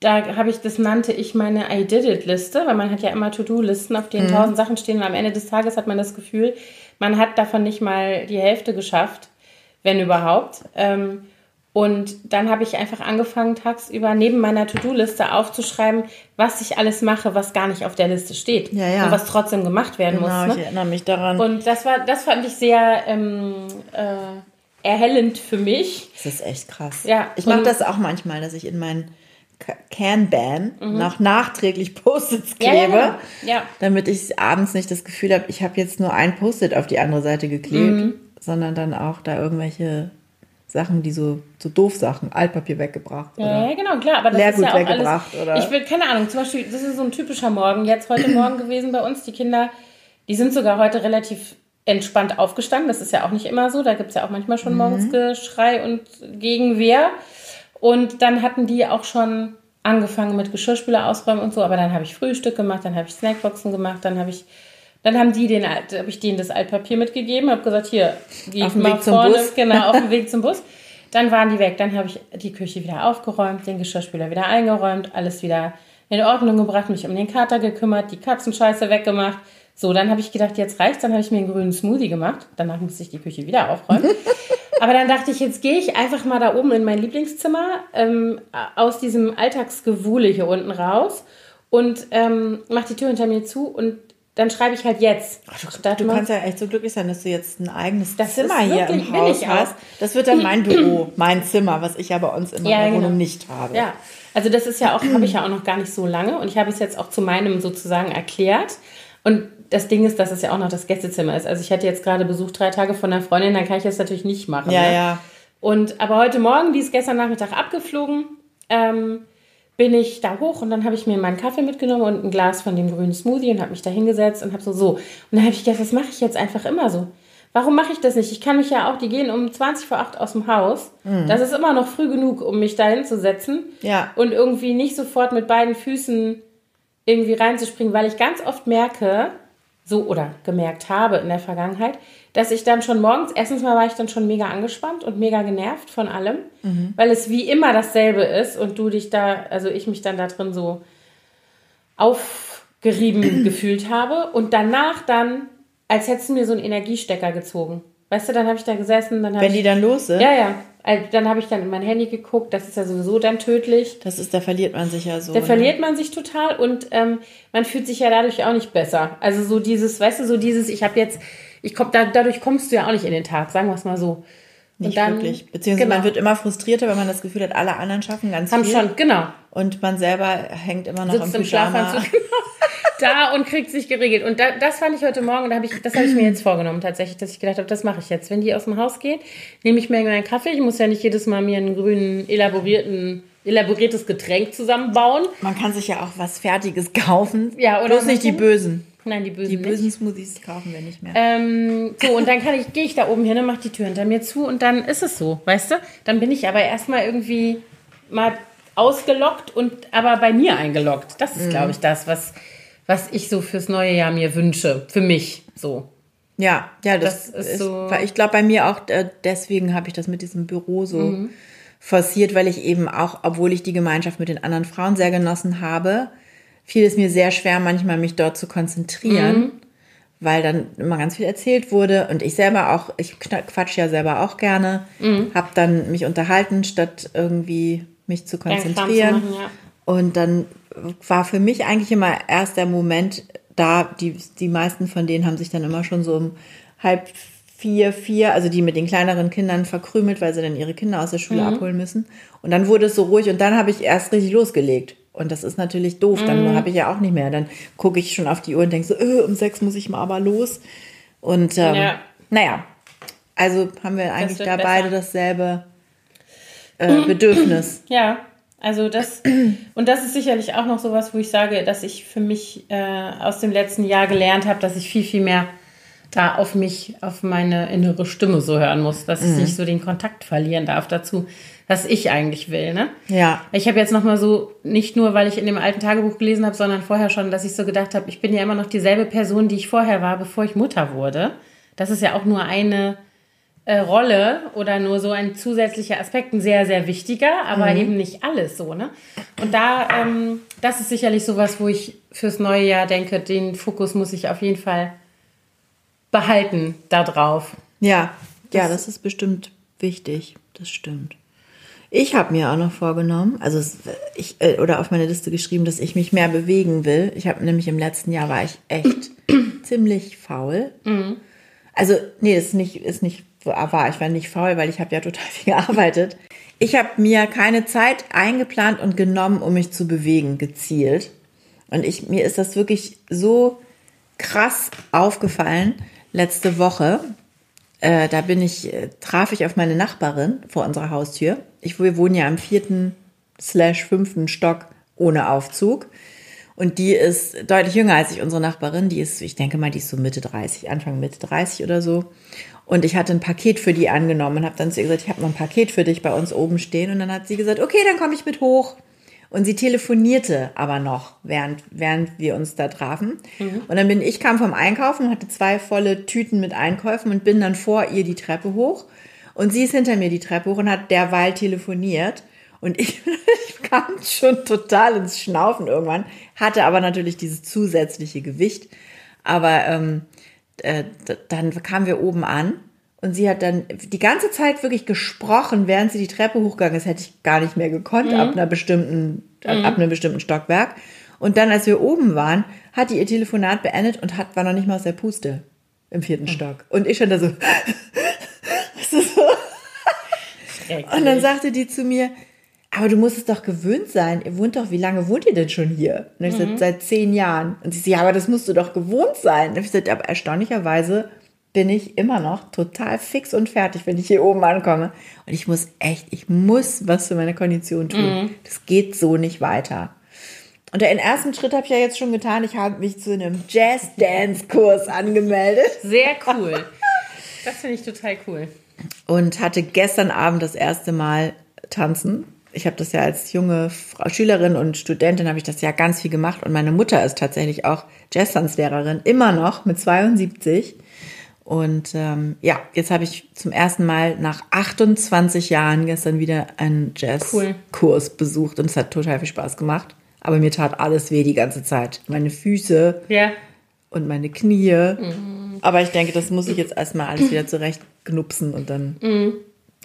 da habe ich, das nannte ich meine I did it Liste, weil man hat ja immer To-Do-Listen, auf Mhm. denen tausend Sachen stehen und am Ende des Tages hat man das Gefühl, man hat davon nicht mal die Hälfte geschafft, wenn überhaupt. Ähm, und dann habe ich einfach angefangen, tagsüber neben meiner To-Do-Liste aufzuschreiben, was ich alles mache, was gar nicht auf der Liste steht. Ja, ja. Und was trotzdem gemacht werden Genau, muss. ich Ne? erinnere mich daran. Und das war, das fand ich sehr ähm, äh, erhellend für mich. Das ist echt krass. Ja, Ich mache das auch manchmal, dass ich in meinen Ka- Kanban noch nachträglich Post-its Mhm. Ja, klebe, ja, genau. Ja. damit ich abends nicht das Gefühl habe, ich habe jetzt nur ein Post-it auf die andere Seite geklebt, Mhm. sondern dann auch da irgendwelche Sachen, die so, so doof Sachen, Altpapier weggebracht. Ja, genau, klar. Aber das Leergut ist ja auch weggebracht, alles. oder? Ich will, keine Ahnung, zum Beispiel, das ist so ein typischer Morgen. Jetzt heute Morgen gewesen bei uns. Die Kinder, die sind sogar heute relativ entspannt aufgestanden. Das ist ja auch nicht immer so. Da gibt es ja auch manchmal Mhm. schon morgens Geschrei und Gegenwehr. Und dann hatten die auch schon angefangen mit Geschirrspüler ausräumen und so. Aber dann habe ich Frühstück gemacht, dann habe ich Snackboxen gemacht, dann habe ich. Dann haben die den, habe ich denen das Altpapier mitgegeben, habe gesagt, hier, geh Auf dem mal vorne, Bus. genau, auf dem Weg zum Bus. Dann waren die weg. Dann habe ich die Küche wieder aufgeräumt, den Geschirrspüler wieder eingeräumt, alles wieder in Ordnung gebracht, mich um den Kater gekümmert, die Katzenscheiße weggemacht. So, dann habe ich gedacht, jetzt reicht's. Dann habe ich mir einen grünen Smoothie gemacht. Danach musste ich die Küche wieder aufräumen. Aber dann dachte ich, jetzt gehe ich einfach mal da oben in mein Lieblingszimmer ähm, aus diesem Alltagsgewuhle hier unten raus und ähm, mache die Tür hinter mir zu und dann schreibe ich halt jetzt. Statt Du mal- kannst ja echt so glücklich sein, dass du jetzt ein eigenes Das Zimmer hier im Haus hast. Das wird dann mein Büro, mein Zimmer, was ich ja bei uns in Ja, meiner genau. Wohnung nicht habe. Ja, also das ist ja auch, habe ich ja auch noch gar nicht so lange und ich habe es jetzt auch zu meinem sozusagen erklärt. Und das Ding ist, dass es ja auch noch das Gästezimmer ist. Also ich hatte jetzt gerade Besuch drei Tage von einer Freundin, dann kann ich das natürlich nicht machen. Ja, ne? ja. Und aber heute Morgen, die ist gestern Nachmittag abgeflogen, ähm, bin ich da hoch und dann habe ich mir meinen Kaffee mitgenommen und ein Glas von dem grünen Smoothie und habe mich da hingesetzt und habe so so. Und dann habe ich gedacht, das mache ich jetzt einfach immer so. Warum mache ich das nicht? Ich kann mich ja auch, die gehen um 20 vor 8 aus dem Haus. Das ist immer noch früh genug, um mich da hinzusetzen. Ja. Und irgendwie nicht sofort mit beiden Füßen irgendwie reinzuspringen, weil ich ganz oft merke, so oder gemerkt habe in der Vergangenheit, dass ich dann schon morgens, erstens mal war ich dann schon mega angespannt und mega genervt von allem, weil es wie immer dasselbe ist und du dich da, also ich mich dann da drin so aufgerieben gefühlt habe und danach dann, als hättest du mir so einen Energiestecker gezogen. Weißt du, dann habe ich da gesessen, dann habe Wenn ich die dann los sind, ja, ja. Also dann habe ich dann in mein Handy geguckt, das ist ja sowieso dann tödlich. das ist, da verliert man sich ja so. Da ne? verliert man sich total und ähm, man fühlt sich ja dadurch auch nicht besser. Also so dieses, weißt du, so dieses, ich habe jetzt, ich komm, da, dadurch kommst du ja auch nicht in den Tag, sagen wir es mal so. Nicht wirklich. Beziehungsweise genau, man wird immer frustrierter, wenn man das Gefühl hat, alle anderen schaffen ganz haben viel. schon, genau, Und man selber hängt immer noch sitzt im im Pyjama. Schlafanzug genau, da und kriegt sich geregelt. Und da, das fand ich heute Morgen, da hab ich, das habe ich mir jetzt vorgenommen tatsächlich, dass ich gedacht habe, das mache ich jetzt. Wenn die aus dem Haus gehen, nehme ich mir meinen Kaffee. Ich muss ja nicht jedes Mal mir einen grünen, elaborierten, elaboriertes Getränk zusammenbauen. Man kann sich ja auch was Fertiges kaufen. Ja, oder Bloß nicht die. Bösen. Nein, die bösen Die nicht. bösen Smoothies kaufen wir nicht mehr. Ähm, so, und dann kann ich, gehe ich da oben hin und mache die Tür hinter mir zu und dann ist es so, weißt du? Dann bin ich aber erstmal irgendwie mal ausgelockt und aber bei mir eingeloggt. Das ist, glaube ich, das, was, was ich so fürs neue Jahr mir wünsche. Für mich so. Ja, ja, das, Das ist ist, so- ich glaube bei mir auch äh, deswegen habe ich das mit diesem Büro so Mhm. forciert, weil ich eben auch, obwohl ich die Gemeinschaft mit den anderen Frauen sehr genossen habe, fiel es mir sehr schwer, manchmal mich dort zu konzentrieren, Mhm. weil dann immer ganz viel erzählt wurde und ich selber auch, ich quatsch ja selber auch gerne, Mhm. habe dann mich unterhalten, statt irgendwie mich zu Kram zu konzentrieren. machen, ja. Und dann war für mich eigentlich immer erst der Moment da, die, die meisten von denen haben sich dann immer schon so um halb vier, vier, also die mit den kleineren Kindern verkrümelt, weil sie dann ihre Kinder aus der Schule Mhm. abholen müssen. Und dann wurde es so ruhig und dann habe ich erst richtig losgelegt. Und das ist natürlich doof, dann Mhm. habe ich ja auch nicht mehr. Dann gucke ich schon auf die Uhr und denke so, äh, um sechs muss ich mal aber los. Und ähm, Ja. naja, also haben wir eigentlich da besser. beide dasselbe äh, Bedürfnis. Ja, also das, und das ist sicherlich auch noch sowas, wo ich sage, dass ich für mich äh, aus dem letzten Jahr gelernt habe, dass ich viel, viel mehr da auf mich, auf meine innere Stimme so hören muss, dass ich nicht so den Kontakt verlieren darf dazu, was ich eigentlich will, ne? Ja. Ich habe jetzt noch mal so, nicht nur, weil ich in dem alten Tagebuch gelesen habe, sondern vorher schon, dass ich so gedacht habe, ich bin ja immer noch dieselbe Person, die ich vorher war, bevor ich Mutter wurde. Das ist ja auch nur eine äh, Rolle oder nur so ein zusätzlicher Aspekt, ein sehr, sehr wichtiger, aber eben nicht alles so, ne? Und da, ähm, das ist sicherlich sowas, wo ich fürs neue Jahr denke, den Fokus muss ich auf jeden Fall behalten da drauf. Ja, ja, Das- das ist bestimmt wichtig. Das stimmt. Ich habe mir auch noch vorgenommen, also ich äh, oder auf meine Liste geschrieben, dass ich mich mehr bewegen will. Ich habe nämlich im letzten Jahr war ich echt ziemlich faul. Also, nee, ist nicht, ist nicht wahr. Ich war nicht faul, weil ich habe ja total viel gearbeitet. Ich habe mir keine Zeit eingeplant und genommen, um mich zu bewegen, gezielt. Und ich, mir ist das wirklich so krass aufgefallen letzte Woche. Äh, da bin ich, äh, traf ich auf meine Nachbarin vor unserer Haustür. Ich, wir wohnen ja im vierten slash fünften Stock ohne Aufzug. Und die ist deutlich jünger als ich, unsere Nachbarin. Die ist, ich denke mal, die ist so Mitte 30, Anfang Mitte 30 oder so. Und ich hatte ein Paket für die angenommen und habe dann zu ihr gesagt, ich habe noch ein Paket für dich bei uns oben stehen. Und dann hat sie gesagt, okay, dann komme ich mit hoch. Und sie telefonierte aber noch, während, während wir uns da trafen. Mhm. Und dann bin ich, kam vom Einkaufen, hatte zwei volle Tüten mit Einkäufen und bin dann vor ihr die Treppe hoch. Und sie ist hinter mir die Treppe hoch und hat derweil telefoniert. Und ich, ich kam schon total ins Schnaufen irgendwann, hatte aber natürlich dieses zusätzliche Gewicht. Aber ähm, äh, dann kamen wir oben an und sie hat dann die ganze Zeit wirklich gesprochen, während sie die Treppe hochgegangen ist. Hätte ich gar nicht mehr gekonnt mhm. ab einer bestimmten, ab, mhm. ab einem bestimmten Stockwerk. Und dann, als wir oben waren, hat die ihr Telefonat beendet und hat, war noch nicht mal aus der Puste im vierten mhm. Stock. Und ich stand da so. so. und dann sagte die zu mir, aber du musst es doch gewöhnt sein. Ihr wohnt doch, wie lange wohnt ihr denn schon hier? Und ich mhm. seit, seit zehn Jahren. Und sie sagt, ja, aber das musst du doch gewohnt sein. Und ich sagte, aber erstaunlicherweise bin ich immer noch total fix und fertig, wenn ich hier oben ankomme. Und ich muss echt, ich muss was für meine Kondition tun. Mhm. Das geht so nicht weiter. Und den ersten Schritt habe ich ja jetzt schon getan. Ich habe mich zu einem Jazz-Dance-Kurs angemeldet. Sehr cool. Das finde ich total cool. Und hatte gestern Abend das erste Mal tanzen ich habe das ja als junge Frau, Schülerin und Studentin habe ich das ja ganz viel gemacht und meine Mutter ist tatsächlich auch Jazztanzlehrerin, immer noch mit 72. Und ähm, ja, jetzt habe ich zum ersten Mal nach 28 Jahren gestern wieder einen Jazzkurs cool. besucht und es hat total viel Spaß gemacht. Aber mir tat alles weh die ganze Zeit. Meine Füße ja. und meine Knie. Mhm. Aber ich denke, das muss ich jetzt erstmal alles wieder zurechtgnupsen und dann mhm.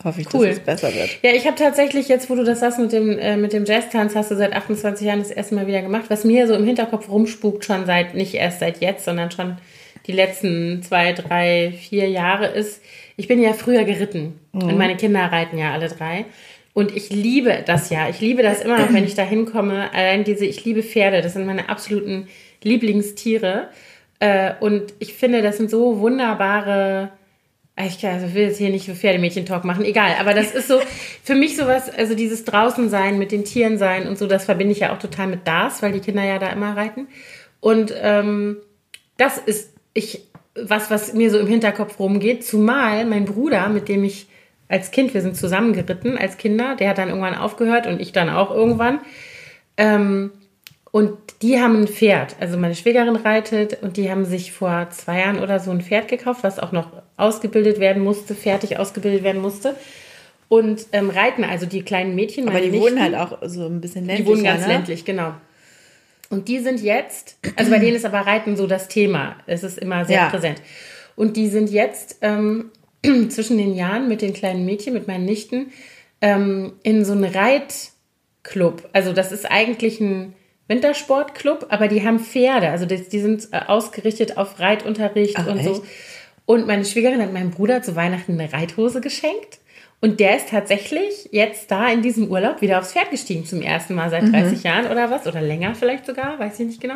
Hoffe ich, cool. dass es besser wird. Ja, ich habe tatsächlich jetzt, wo du das sagst mit dem, äh, mit dem Jazz-Tanz, hast du seit 28 Jahren das erste Mal wieder gemacht. Was mir so im Hinterkopf rumspukt, schon seit, nicht erst seit jetzt, sondern schon die letzten zwei, drei, vier Jahre ist, ich bin ja früher geritten mhm. und meine Kinder reiten ja alle drei. Und ich liebe das ja. Ich liebe das immer noch, wenn ich da hinkomme. Allein diese, ich liebe Pferde, das sind meine absoluten Lieblingstiere. Äh, und ich finde, das sind so wunderbare ich also will jetzt hier nicht für Pferdemädchen-Talk machen, egal. Aber das ist so für mich sowas, also dieses Draußensein, mit den Tieren sein und so, das verbinde ich ja auch total mit DARS, weil die Kinder ja da immer reiten. Und ähm, das ist ich was, was mir so im Hinterkopf rumgeht. Zumal mein Bruder, mit dem ich als Kind, wir sind zusammen geritten als Kinder, der hat dann irgendwann aufgehört und ich dann auch irgendwann. Ähm, und die haben ein Pferd. Also meine Schwägerin reitet und die haben sich vor zwei Jahren oder so ein Pferd gekauft, was auch noch ausgebildet werden musste, fertig ausgebildet werden musste. Und ähm, reiten also die kleinen Mädchen. Aber die Nichten, wohnen halt auch so ein bisschen ländlich. Die wohnen ganz ne? ländlich, genau. Und die sind jetzt, also bei denen ist aber Reiten so das Thema. Es ist immer sehr ja. präsent. Und die sind jetzt ähm, zwischen den Jahren mit den kleinen Mädchen, mit meinen Nichten, ähm, in so einem Reitclub. Also das ist eigentlich ein Wintersportclub, aber die haben Pferde. Also die, die sind äh, ausgerichtet auf Reitunterricht Ach, und echt? so. Und meine Schwiegerin hat meinem Bruder zu Weihnachten eine Reithose geschenkt. Und der ist tatsächlich jetzt da in diesem Urlaub wieder aufs Pferd gestiegen zum ersten Mal seit 30 mhm. Jahren oder was. Oder länger vielleicht sogar, weiß ich nicht genau.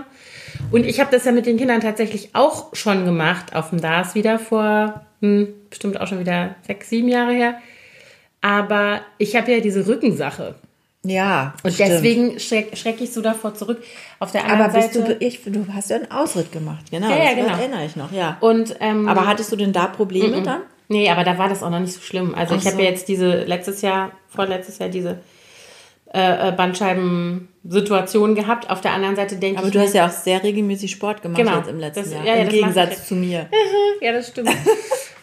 Und ich habe das ja mit den Kindern tatsächlich auch schon gemacht auf dem DAS wieder vor hm, bestimmt auch schon wieder sechs, sieben Jahre her. Aber ich habe ja diese Rückensache. Ja. Und stimmt. deswegen schrecke schreck ich so davor zurück. Auf der anderen Aber bist Seite. Du, ich, du hast ja einen Ausritt gemacht, genau. Ja, ja, genau. Erinnere ich noch, ja. Und, ähm, aber hattest du denn da Probleme m -m. dann? Nee, aber da war das auch noch nicht so schlimm. Also Ach ich habe ja jetzt diese letztes Jahr, vorletztes Jahr diese äh, äh Bandscheiben-Situation gehabt. Auf der anderen Seite denke ich. Aber du hast ja auch sehr regelmäßig Sport gemacht genau. jetzt im letzten das, Jahr. Ja, ja, Im Gegensatz zu mir. ja, das stimmt.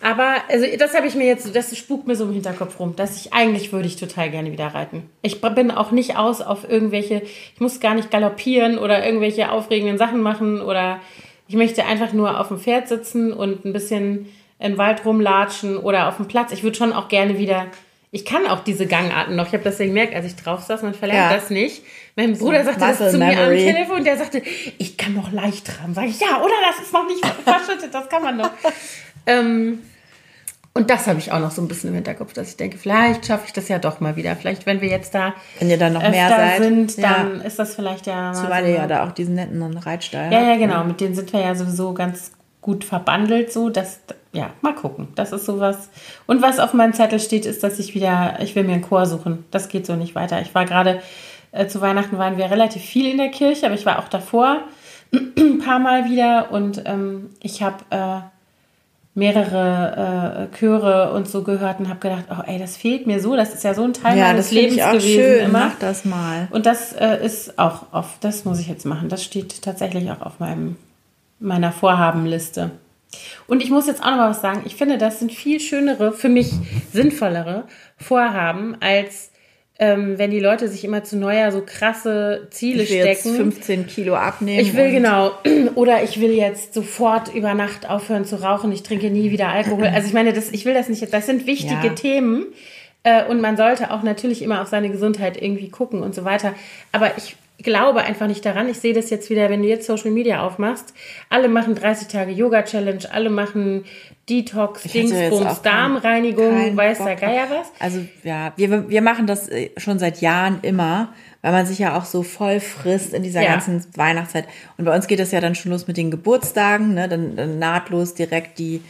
Aber also das habe ich mir jetzt, das spukt mir so im Hinterkopf rum, dass ich eigentlich würde ich total gerne wieder reiten. Ich bin auch nicht aus auf irgendwelche, ich muss gar nicht galoppieren oder irgendwelche aufregenden Sachen machen oder ich möchte einfach nur auf dem Pferd sitzen und ein bisschen im Wald rumlatschen oder auf dem Platz. Ich würde schon auch gerne wieder ich kann auch diese Gangarten noch. Ich habe das ja gemerkt, als ich drauf saß, man verlernt ja. das nicht. Mein Bruder sagte das zu memory. mir am Telefon, der sagte, ich kann noch leicht traben. Sag ich, ja, oder das ist noch nicht verschüttet, das kann man noch. Ähm, und das habe ich auch noch so ein bisschen im Hinterkopf, dass ich denke, vielleicht schaffe ich das ja doch mal wieder. Vielleicht, wenn wir jetzt da Wenn ihr dann noch mehr seid. sind, Ja. dann ist das vielleicht ja mal Zumal so ihr ja da auch diesen netten Reitstall Ja, ja, genau. Mit denen sind wir ja sowieso ganz gut verbandelt, so dass, ja, mal gucken. Das ist sowas. Und was auf meinem Zettel steht, ist, dass ich wieder, ich will mir einen Chor suchen. Das geht so nicht weiter. Ich war gerade, äh, zu Weihnachten waren wir relativ viel in der Kirche, aber ich war auch davor ein paar Mal wieder und ähm, ich habe äh, mehrere äh, Chöre und so gehört und habe gedacht, oh ey, das fehlt mir so. Das ist ja so ein Teil Ja, meines das Lebens ich auch gewesen schön. immer. Mach das mal. Und das äh, ist auch auf, das muss ich jetzt machen. Das steht tatsächlich auch auf meinem, meiner Vorhabenliste. Und ich muss jetzt auch noch mal was sagen. Ich finde, das sind viel schönere, für mich sinnvollere Vorhaben, als ähm, wenn die Leute sich immer zu Neujahr so krasse Ziele Ich will jetzt stecken. 15 Kilo abnehmen. Ich will genau. Oder ich will jetzt sofort über Nacht aufhören zu rauchen. Ich trinke nie wieder Alkohol. Also ich meine, das, ich will das nicht. Das sind wichtige Ja. Themen. Äh, und man sollte auch natürlich immer auf seine Gesundheit irgendwie gucken und so weiter. Aber ich glaube einfach nicht daran. Ich sehe das jetzt wieder, wenn du jetzt Social Media aufmachst. Alle machen 30 Tage Yoga Challenge. Alle machen Detox, Dingsbums, Darmreinigung, keinen weiß der Geier was. Also ja, wir, wir machen das äh, schon seit Jahren immer, weil man sich ja auch so voll frisst in dieser Ja. ganzen Weihnachtszeit. Und bei uns geht das ja dann schon los mit den Geburtstagen, ne? dann, dann nahtlos direkt die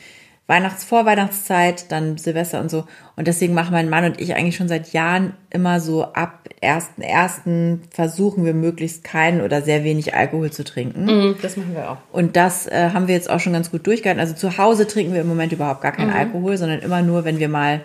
Weihnachts Vorweihnachtszeit, dann Silvester und so. Und deswegen machen mein Mann und ich eigentlich schon seit Jahren immer so ab 1.1. versuchen wir möglichst keinen oder sehr wenig Alkohol zu trinken. Mhm, Das machen wir auch. Und das äh, haben wir jetzt auch schon ganz gut durchgehalten. Also zu Hause trinken wir im Moment überhaupt gar keinen Alkohol, sondern immer nur, wenn wir mal,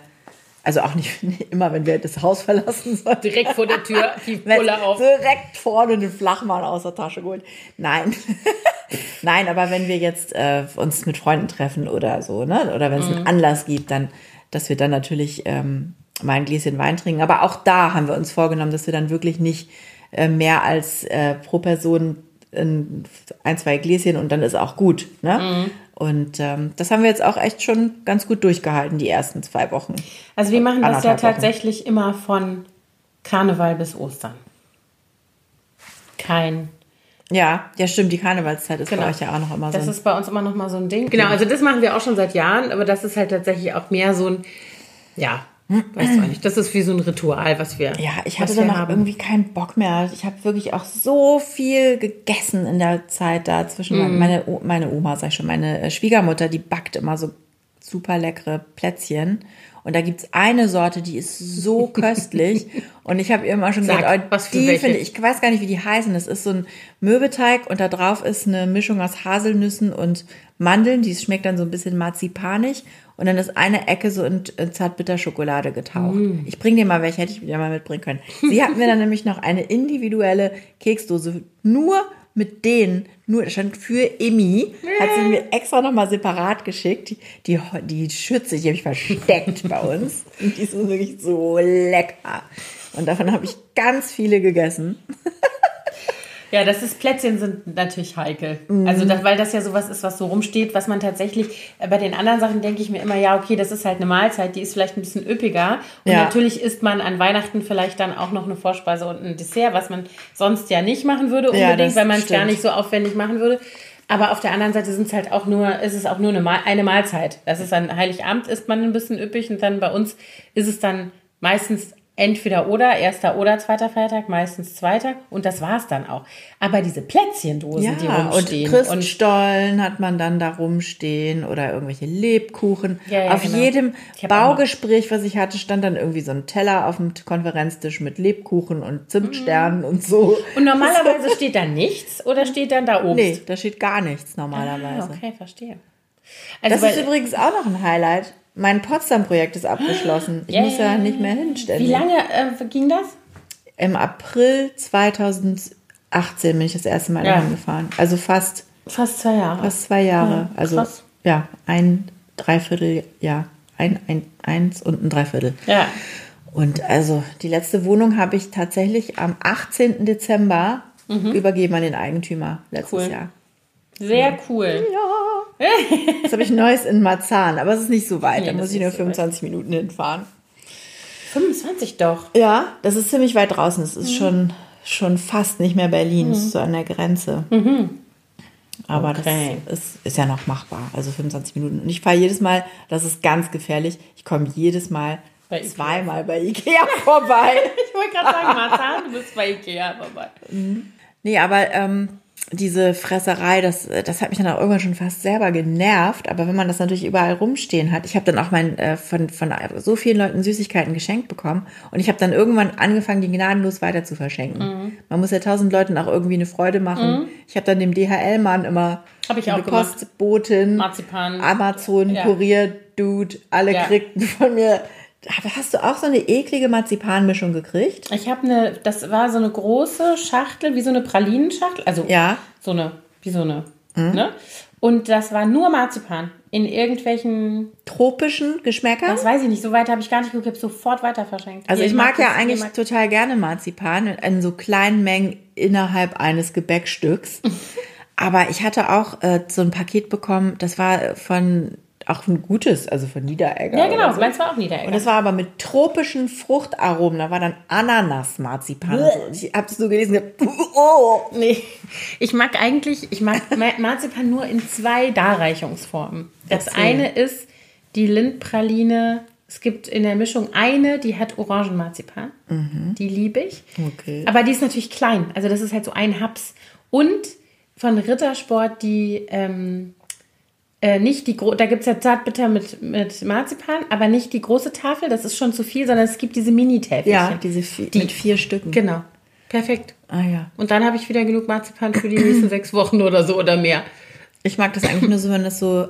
also auch nicht, nicht immer, wenn wir das Haus verlassen sollen. Direkt vor der Tür die Pulle auf. direkt vorne den Flachmann aus der Tasche geholt. Nein. Nein, aber wenn wir jetzt äh, uns mit Freunden treffen oder so, ne? Oder wenn es einen Anlass gibt, dann, dass wir dann natürlich ähm, mal ein Gläschen Wein trinken. Aber auch da haben wir uns vorgenommen, dass wir dann wirklich nicht äh, mehr als äh, pro Person ein, ein, zwei Gläschen und dann ist auch gut. Ne? Und ähm, das haben wir jetzt auch echt schon ganz gut durchgehalten, die ersten zwei Wochen. Also wir machen das ja Anderthalb Wochen. tatsächlich immer von Karneval bis Ostern. Kein. Ja, ja, stimmt, die Karnevalszeit ist Genau. bei euch ja auch noch immer Das so. ist bei uns immer noch mal so ein Ding. Genau, also das machen wir auch schon seit Jahren, aber das ist halt tatsächlich auch mehr so ein, ja, weißt du auch nicht. Das ist wie so ein Ritual, was wir Ja, ich hatte danach haben. irgendwie keinen Bock mehr. Ich habe wirklich auch so viel gegessen in der Zeit da zwischen Mhm. meine, meine Oma, sag ich schon, meine äh, Schwiegermutter, die backt immer so super leckere Plätzchen. Und da gibt's eine Sorte, die ist so köstlich. Und ich habe ihr immer schon Sag, gesagt, oh, was für die welche? finde ich, ich weiß gar nicht, wie die heißen. Das ist so ein Mürbeteig und da drauf ist eine Mischung aus Haselnüssen und Mandeln. Die schmeckt dann so ein bisschen marzipanig. Und dann ist eine Ecke so in, in Zartbitterschokolade getaucht. Mm. Ich bringe dir mal welche, hätte ich wieder mal mitbringen können. Sie hat mir dann nämlich noch eine individuelle Keksdose nur mit denen, nur das stand für Emmy, hat sie mir extra nochmal separat geschickt. Die, die, die Schütze, die habe ich versteckt bei uns. Und die ist wirklich so lecker. Und davon habe ich ganz viele gegessen. Ja, das ist Plätzchen sind natürlich heikel. Mhm. Also das, weil das ja sowas ist, was so rumsteht, was man tatsächlich äh, bei den anderen Sachen denke ich mir immer, ja, okay, das ist halt eine Mahlzeit, die ist vielleicht ein bisschen üppiger. Und Ja. natürlich isst man an Weihnachten vielleicht dann auch noch eine Vorspeise und ein Dessert, was man sonst ja nicht machen würde Ja, unbedingt, das weil man es gar nicht so aufwendig machen würde. Aber auf der anderen Seite sind es halt auch nur, ist es auch nur eine, Mahl, eine Mahlzeit. Das ist an Heiligabend isst man ein bisschen üppig und dann bei uns ist es dann meistens entweder oder, erster oder zweiter Feiertag, meistens zweiter und das war's dann auch. Aber diese Plätzchendosen, die Ja, und rumstehen Christstollen hat man dann da rumstehen oder irgendwelche Lebkuchen. Ja, ja, auf genau. jedem Baugespräch, was ich hatte, stand dann irgendwie so ein Teller auf dem Konferenztisch mit Lebkuchen und Zimtsternen und so. und normalerweise steht da nichts oder steht dann da Obst? Nee, da steht gar nichts normalerweise. Ah, okay, verstehe. Also Das ist übrigens auch noch ein Highlight. Mein Potsdam-Projekt ist abgeschlossen. Ich Ja, muss ja, ja ja, nicht mehr hinstellen. wie lange äh, ging das? Im April 2018 bin ich das erste Mal Ja. dahin gefahren. Also fast, Fast zwei Jahre. fast zwei Jahre. Ja, also krass. ja, ein Dreivierteljahr. Ein, ein, eins und ein Dreiviertel. Ja. Und also die letzte Wohnung habe ich tatsächlich am 18. Dezember übergeben an den Eigentümer letztes Mhm. Cool. Jahr. Sehr cool. Jetzt habe ich Neues in Marzahn, aber es ist nicht so weit. Nee, da muss ich nur nicht so weit. 25 Minuten hinfahren. 25 doch. Ja, das ist ziemlich weit draußen. Es ist schon, schon fast nicht mehr Berlin. Es ist so an der Grenze. Aber Okay. das ist, ist ja noch machbar. Also 25 Minuten. Und ich fahre jedes Mal, das ist ganz gefährlich, ich komme jedes Mal Bei zweimal bei Ikea vorbei. Ich wollte gerade sagen, Martha, du bist bei Ikea vorbei. Nee, aber ähm, diese Fresserei, das, das hat mich dann auch irgendwann schon fast selber genervt. Aber wenn man das natürlich überall rumstehen hat, ich habe dann auch mein, äh, von, von so vielen Leuten Süßigkeiten geschenkt bekommen und ich habe dann irgendwann angefangen, die gnadenlos weiter zu verschenken. Mhm. Man muss ja tausend Leuten auch irgendwie eine Freude machen. Ich habe dann dem DHL-Mann immer Hab ich auch gemacht. Postbotin, Marzipan. Amazon, Ja. Kurier, Dude, alle Ja. kriegten von mir. Aber Hast du auch so eine eklige Marzipanmischung gekriegt? Ich habe eine, das war so eine große Schachtel, wie so eine Pralinenschachtel. Also Ja. Mhm. so eine, wie so eine, ne? Und das war nur Marzipan. In irgendwelchen, Tropischen Geschmäcker? das weiß ich nicht, so weit habe ich gar nicht geguckt, ich habe sofort weiter verschenkt. Also Ihr ich mag ja das- ihr eigentlich mag- total gerne Marzipan in so kleinen Mengen innerhalb eines Gebäckstücks. Aber ich hatte auch äh, so ein Paket bekommen, das war von auch ein gutes, also von Niederegger. Ja, genau, so. meins war auch Und Niederegger. das war aber mit tropischen Fruchtaromen. Da war dann Ananas-Marzipan. und. Und Ich habe so gelesen. und Oh. Nee, ich mag eigentlich, ich mag Ma- Marzipan nur in zwei Darreichungsformen. Das Erzähl. eine ist die Lindpraline. Es gibt in der Mischung eine, die hat Orangenmarzipan. Die liebe ich. Okay. Aber die ist natürlich klein. Also das ist halt so ein Haps. Und von Rittersport die ähm, äh, nicht die da gibt es ja Zartbitter mit, mit Marzipan, aber nicht die große Tafel, das ist schon zu viel, sondern es gibt diese Mini-Täfelchen. Ja, diese vier, mit vier Stücken. Genau. Perfekt. Ah ja. Und dann habe ich wieder genug Marzipan für die nächsten sechs Wochen oder so oder mehr. Ich mag das eigentlich nur so, wenn das so,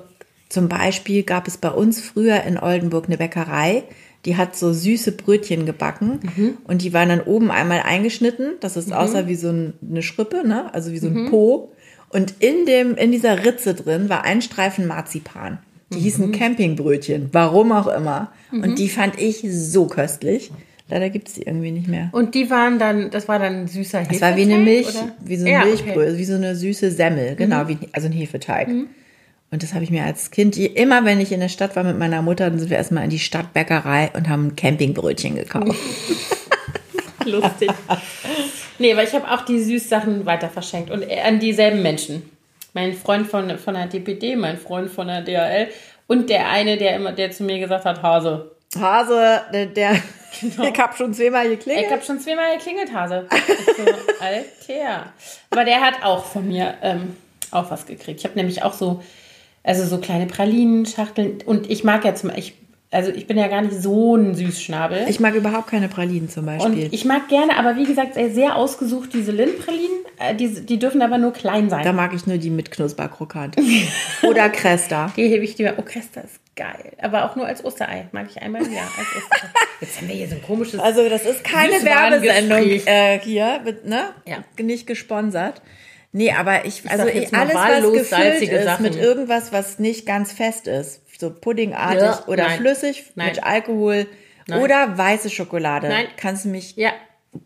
zum Beispiel gab es bei uns früher in Oldenburg eine Bäckerei, die hat so süße Brötchen gebacken und die waren dann oben einmal eingeschnitten, dass es aussah wie so ein, eine Schrippe, ne? also wie so ein Po. Und in, dem, in dieser Ritze drin war ein Streifen Marzipan. Die hießen Campingbrötchen, warum auch immer. Und die fand ich so köstlich. Leider gibt es die irgendwie nicht mehr. Und die waren dann, das war dann ein süßer Hefeteig? Es war wie eine Milch, oder? wie so eine ja, Milchbrötchen, Okay. Mhm. wie so eine süße Semmel, genau, wie, also ein Hefeteig. Und das habe ich mir als Kind, immer wenn ich in der Stadt war mit meiner Mutter, dann sind wir erstmal in die Stadtbäckerei und haben ein Campingbrötchen gekauft. Lustig. nee, weil ich habe auch die Süßsachen weiter verschenkt und an dieselben Menschen. Mein Freund von, von der DPD, mein Freund von der DHL und der eine, der immer, der zu mir gesagt hat, Hase. Hase, der, der ich habe schon zweimal geklingelt. Ich habe schon zweimal geklingelt, Hase. So, Alter. Aber der hat auch von mir ähm, auch was gekriegt. Ich habe nämlich auch so, also so kleine Pralinenschachteln. Und ich mag ja zum ich, also ich bin ja gar nicht so ein Süßschnabel. Ich mag überhaupt keine Pralinen zum und Beispiel. ich mag gerne, aber wie gesagt, sehr, ausgesucht diese Lindpralinen. Äh, die, die dürfen aber nur klein sein. da mag ich nur die mit Knusperkrokant. Oder Cresta. Die hebe ich dir. Oh, Cresta ist geil. Aber auch nur als Osterei. Mag ich einmal im Jahr als Osterei. Jetzt haben wir hier so ein komisches. Also das ist keine. Werbesendung äh, hier, ne? Ja. Nicht gesponsert. Nee, aber ich, also sag jetzt mal alles, was gefüllt ist Sachen. mit irgendwas, was nicht ganz fest ist, so puddingartig Ja, oder nein. flüssig Nein. mit Alkohol Nein. oder weiße Schokolade, kannst du mich, ja.